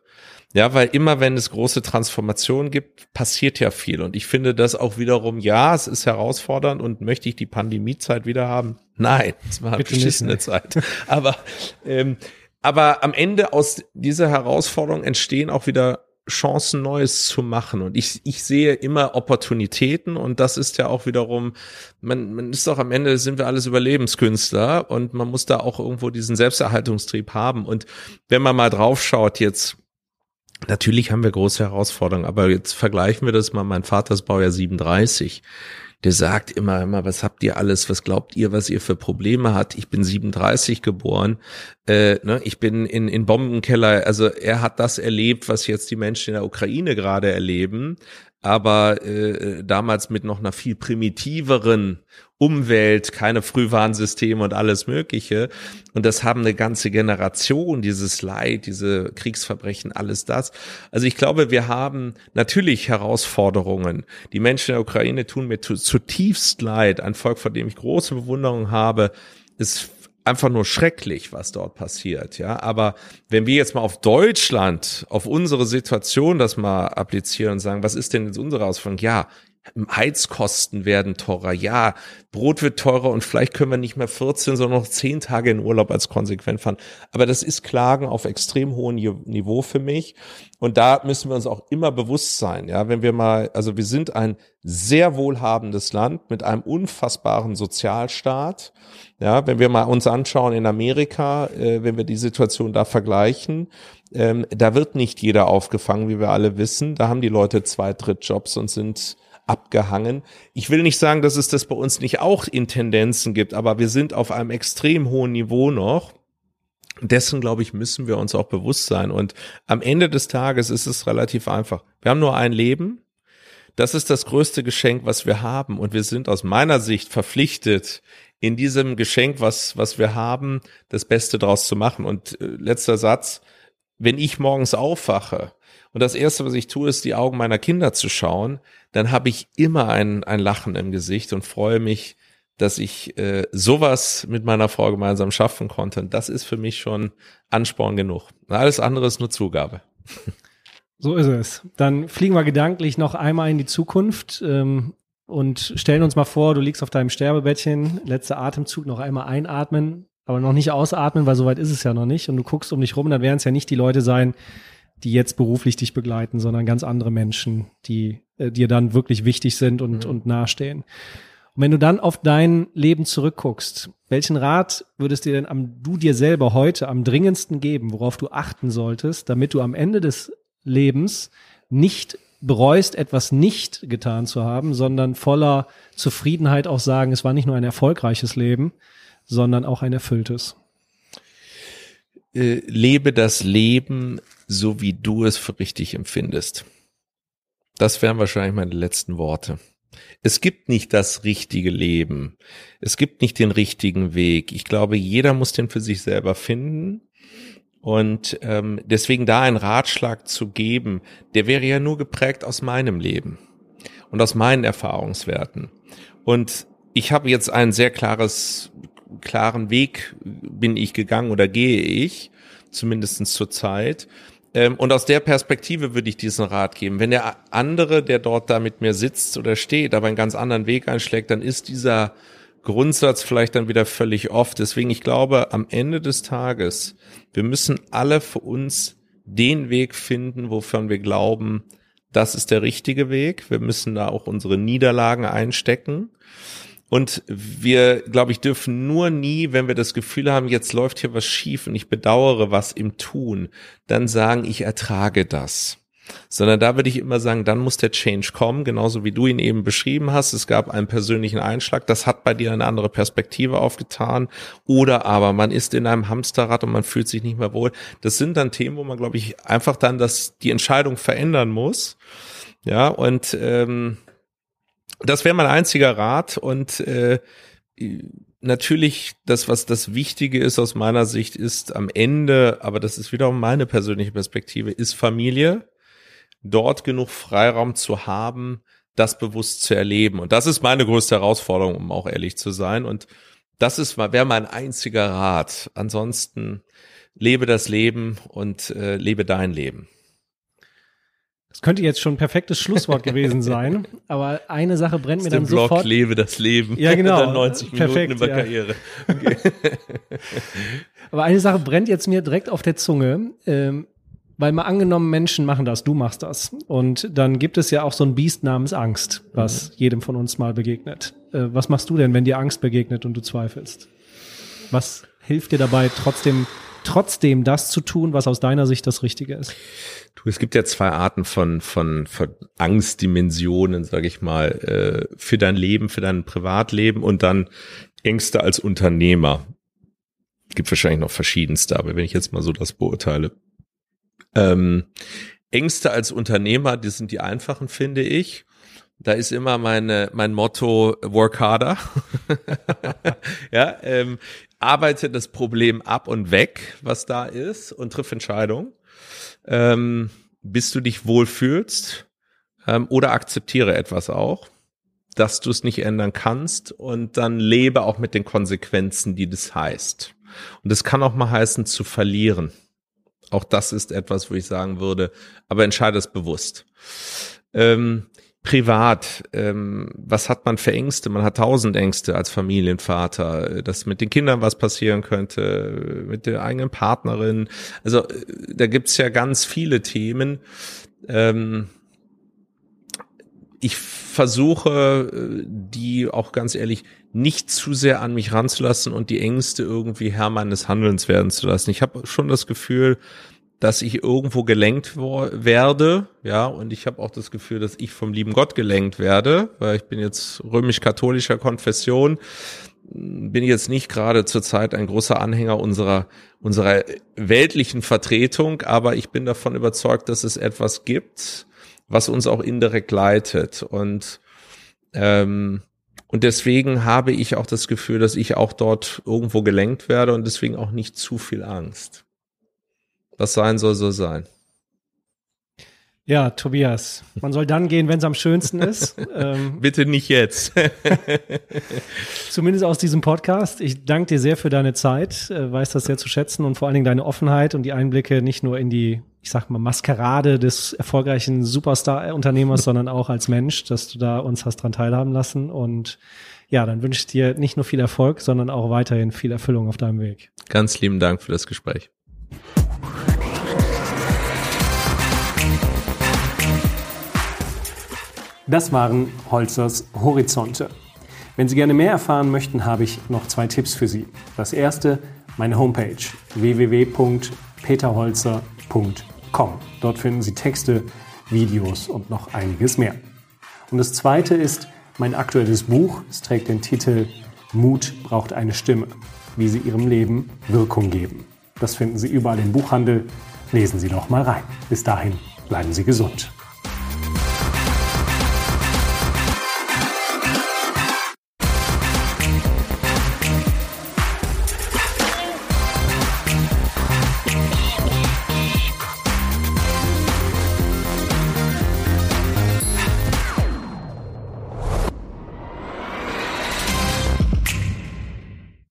Ja, weil immer wenn es große Transformationen gibt, passiert ja viel. Und ich finde das auch wiederum, ja, es ist herausfordernd und möchte ich die Pandemiezeit wieder haben? Nein, es war eine beschissene Zeit. [LAUGHS] Aber, ähm, aber am Ende aus dieser Herausforderung entstehen auch wieder Chancen, Neues zu machen. Und ich, ich sehe immer Opportunitäten und das ist ja auch wiederum, man, man ist doch am Ende, sind wir alles Überlebenskünstler und man muss da auch irgendwo diesen Selbsterhaltungstrieb haben. Und wenn man mal draufschaut jetzt, Natürlich haben wir große Herausforderungen, aber jetzt vergleichen wir das mal. Mein Vater ist Baujahr 37. Der sagt immer, immer, was habt ihr alles? Was glaubt ihr, was ihr für Probleme hat? Ich bin 37 geboren. Äh, ne, ich bin in, in Bombenkeller. Also er hat das erlebt, was jetzt die Menschen in der Ukraine gerade erleben aber äh, damals mit noch einer viel primitiveren Umwelt, keine Frühwarnsysteme und alles Mögliche. Und das haben eine ganze Generation, dieses Leid, diese Kriegsverbrechen, alles das. Also ich glaube, wir haben natürlich Herausforderungen. Die Menschen in der Ukraine tun mir zutiefst leid. Ein Volk, vor dem ich große Bewunderung habe, ist einfach nur schrecklich, was dort passiert, ja. Aber wenn wir jetzt mal auf Deutschland, auf unsere Situation das mal applizieren und sagen, was ist denn jetzt unsere Herausforderung? Ja, Heizkosten werden teurer. Ja, Brot wird teurer und vielleicht können wir nicht mehr 14, sondern noch 10 Tage in Urlaub als konsequent fahren. Aber das ist Klagen auf extrem hohem Niveau für mich. Und da müssen wir uns auch immer bewusst sein. Ja, wenn wir mal, also wir sind ein sehr wohlhabendes Land mit einem unfassbaren Sozialstaat. Ja, wenn wir mal uns anschauen in Amerika, äh, wenn wir die Situation da vergleichen, ähm, da wird nicht jeder aufgefangen, wie wir alle wissen. Da haben die Leute zwei Drittjobs und sind abgehangen. Ich will nicht sagen, dass es das bei uns nicht auch in Tendenzen gibt, aber wir sind auf einem extrem hohen Niveau noch. Dessen, glaube ich, müssen wir uns auch bewusst sein. Und am Ende des Tages ist es relativ einfach. Wir haben nur ein Leben. das ist das größte Geschenk, was wir haben. Und wir sind aus meiner Sicht verpflichtet, in diesem Geschenk, was, was wir haben, das Beste draus zu machen. Und äh, letzter Satz, wenn ich morgens aufwache und das Erste, was ich tue, ist, die Augen meiner Kinder zu schauen, dann habe ich immer ein, ein Lachen im Gesicht und freue mich, dass ich äh, sowas mit meiner Frau gemeinsam schaffen konnte. Und das ist für mich schon Ansporn genug. Alles andere ist nur Zugabe. So ist es. Dann fliegen wir gedanklich noch einmal in die Zukunft ähm, und stellen uns mal vor, du liegst auf deinem Sterbebettchen, letzter Atemzug, noch einmal einatmen, aber noch nicht ausatmen, weil soweit ist es ja noch nicht. Und du guckst um dich rum, dann werden es ja nicht die Leute sein, die jetzt beruflich dich begleiten, sondern ganz andere Menschen, die äh, dir dann wirklich wichtig sind und, mhm. und nahestehen. Und wenn du dann auf dein Leben zurückguckst, welchen Rat würdest dir denn am, du dir selber heute am dringendsten geben, worauf du achten solltest, damit du am Ende des Lebens nicht bereust, etwas nicht getan zu haben, sondern voller Zufriedenheit auch sagen, es war nicht nur ein erfolgreiches Leben, sondern auch ein erfülltes. Äh, lebe das Leben so, wie du es für richtig empfindest. Das wären wahrscheinlich meine letzten Worte. Es gibt nicht das richtige Leben. Es gibt nicht den richtigen Weg. Ich glaube, jeder muss den für sich selber finden. Und ähm, deswegen da einen Ratschlag zu geben, der wäre ja nur geprägt aus meinem Leben und aus meinen Erfahrungswerten. Und ich habe jetzt einen sehr klares, klaren Weg bin ich gegangen oder gehe ich, zumindestens zur Zeit. Ähm, und aus der Perspektive würde ich diesen Rat geben. Wenn der andere, der dort da mit mir sitzt oder steht, aber einen ganz anderen Weg einschlägt, dann ist dieser Grundsatz vielleicht dann wieder völlig oft. Deswegen, ich glaube, am Ende des Tages, wir müssen alle für uns den Weg finden, wovon wir glauben, das ist der richtige Weg. Wir müssen da auch unsere Niederlagen einstecken. Und wir, glaube ich, dürfen nur nie, wenn wir das Gefühl haben, jetzt läuft hier was schief und ich bedauere was im Tun, dann sagen, ich ertrage das sondern da würde ich immer sagen, dann muss der Change kommen, genauso wie du ihn eben beschrieben hast. Es gab einen persönlichen Einschlag, das hat bei dir eine andere Perspektive aufgetan. Oder aber man ist in einem Hamsterrad und man fühlt sich nicht mehr wohl. Das sind dann Themen, wo man, glaube ich, einfach dann das, die Entscheidung verändern muss. Ja, und ähm, das wäre mein einziger Rat. Und äh, natürlich, das, was das Wichtige ist aus meiner Sicht, ist am Ende, aber das ist wiederum meine persönliche Perspektive, ist Familie dort genug Freiraum zu haben, das bewusst zu erleben. Und das ist meine größte Herausforderung, um auch ehrlich zu sein. Und das ist wäre mein einziger Rat. Ansonsten lebe das Leben und äh, lebe dein Leben. Das könnte jetzt schon ein perfektes Schlusswort gewesen sein, [LAUGHS] aber eine Sache brennt mir dann Blog sofort. Lebe das Leben. Ja, genau. [LAUGHS] dann 90 Minuten Perfekt, über ja. Karriere. Okay. [LAUGHS] aber eine Sache brennt jetzt mir direkt auf der Zunge. Ähm, weil mal angenommen, Menschen machen das, du machst das. Und dann gibt es ja auch so ein Biest namens Angst, was mhm. jedem von uns mal begegnet. Äh, was machst du denn, wenn dir Angst begegnet und du zweifelst? Was hilft dir dabei, trotzdem, trotzdem das zu tun, was aus deiner Sicht das Richtige ist? Du, es gibt ja zwei Arten von, von, von Angstdimensionen, sage ich mal, äh, für dein Leben, für dein Privatleben und dann Ängste als Unternehmer. Gibt wahrscheinlich noch verschiedenste, aber wenn ich jetzt mal so das beurteile. Ähm, Ängste als Unternehmer, die sind die einfachen, finde ich. Da ist immer meine, mein Motto, work harder. [LAUGHS] ja, ähm, arbeite das Problem ab und weg, was da ist und triff Entscheidungen, ähm, bis du dich wohlfühlst ähm, oder akzeptiere etwas auch, dass du es nicht ändern kannst und dann lebe auch mit den Konsequenzen, die das heißt. Und das kann auch mal heißen, zu verlieren. Auch das ist etwas, wo ich sagen würde, aber entscheide es bewusst. Ähm, privat, ähm, was hat man für Ängste? Man hat tausend Ängste als Familienvater, dass mit den Kindern was passieren könnte, mit der eigenen Partnerin. Also äh, da gibt's ja ganz viele Themen. Ähm, ich versuche, äh, die auch ganz ehrlich nicht zu sehr an mich ranzulassen und die Ängste irgendwie Herr meines Handelns werden zu lassen. Ich habe schon das Gefühl, dass ich irgendwo gelenkt werde, ja, und ich habe auch das Gefühl, dass ich vom lieben Gott gelenkt werde, weil ich bin jetzt römisch-katholischer Konfession, bin jetzt nicht gerade zurzeit ein großer Anhänger unserer unserer weltlichen Vertretung, aber ich bin davon überzeugt, dass es etwas gibt, was uns auch indirekt leitet. Und, ähm, und deswegen habe ich auch das Gefühl, dass ich auch dort irgendwo gelenkt werde und deswegen auch nicht zu viel Angst. Was sein soll, soll sein. Ja, Tobias, man soll dann gehen, wenn es am schönsten ist. Ähm, [LAUGHS] Bitte nicht jetzt. [LAUGHS] zumindest aus diesem Podcast. Ich danke dir sehr für deine Zeit, äh, weiß das sehr zu schätzen und vor allen Dingen deine Offenheit und die Einblicke nicht nur in die, ich sag mal, Maskerade des erfolgreichen Superstar-Unternehmers, [LAUGHS] sondern auch als Mensch, dass du da uns hast dran teilhaben lassen. Und ja, dann wünsche ich dir nicht nur viel Erfolg, sondern auch weiterhin viel Erfüllung auf deinem Weg. Ganz lieben Dank für das Gespräch. Das waren Holzers Horizonte. Wenn Sie gerne mehr erfahren möchten, habe ich noch zwei Tipps für Sie. Das erste, meine Homepage www.peterholzer.com. Dort finden Sie Texte, Videos und noch einiges mehr. Und das zweite ist mein aktuelles Buch. Es trägt den Titel Mut braucht eine Stimme, wie Sie Ihrem Leben Wirkung geben. Das finden Sie überall im Buchhandel. Lesen Sie doch mal rein. Bis dahin, bleiben Sie gesund.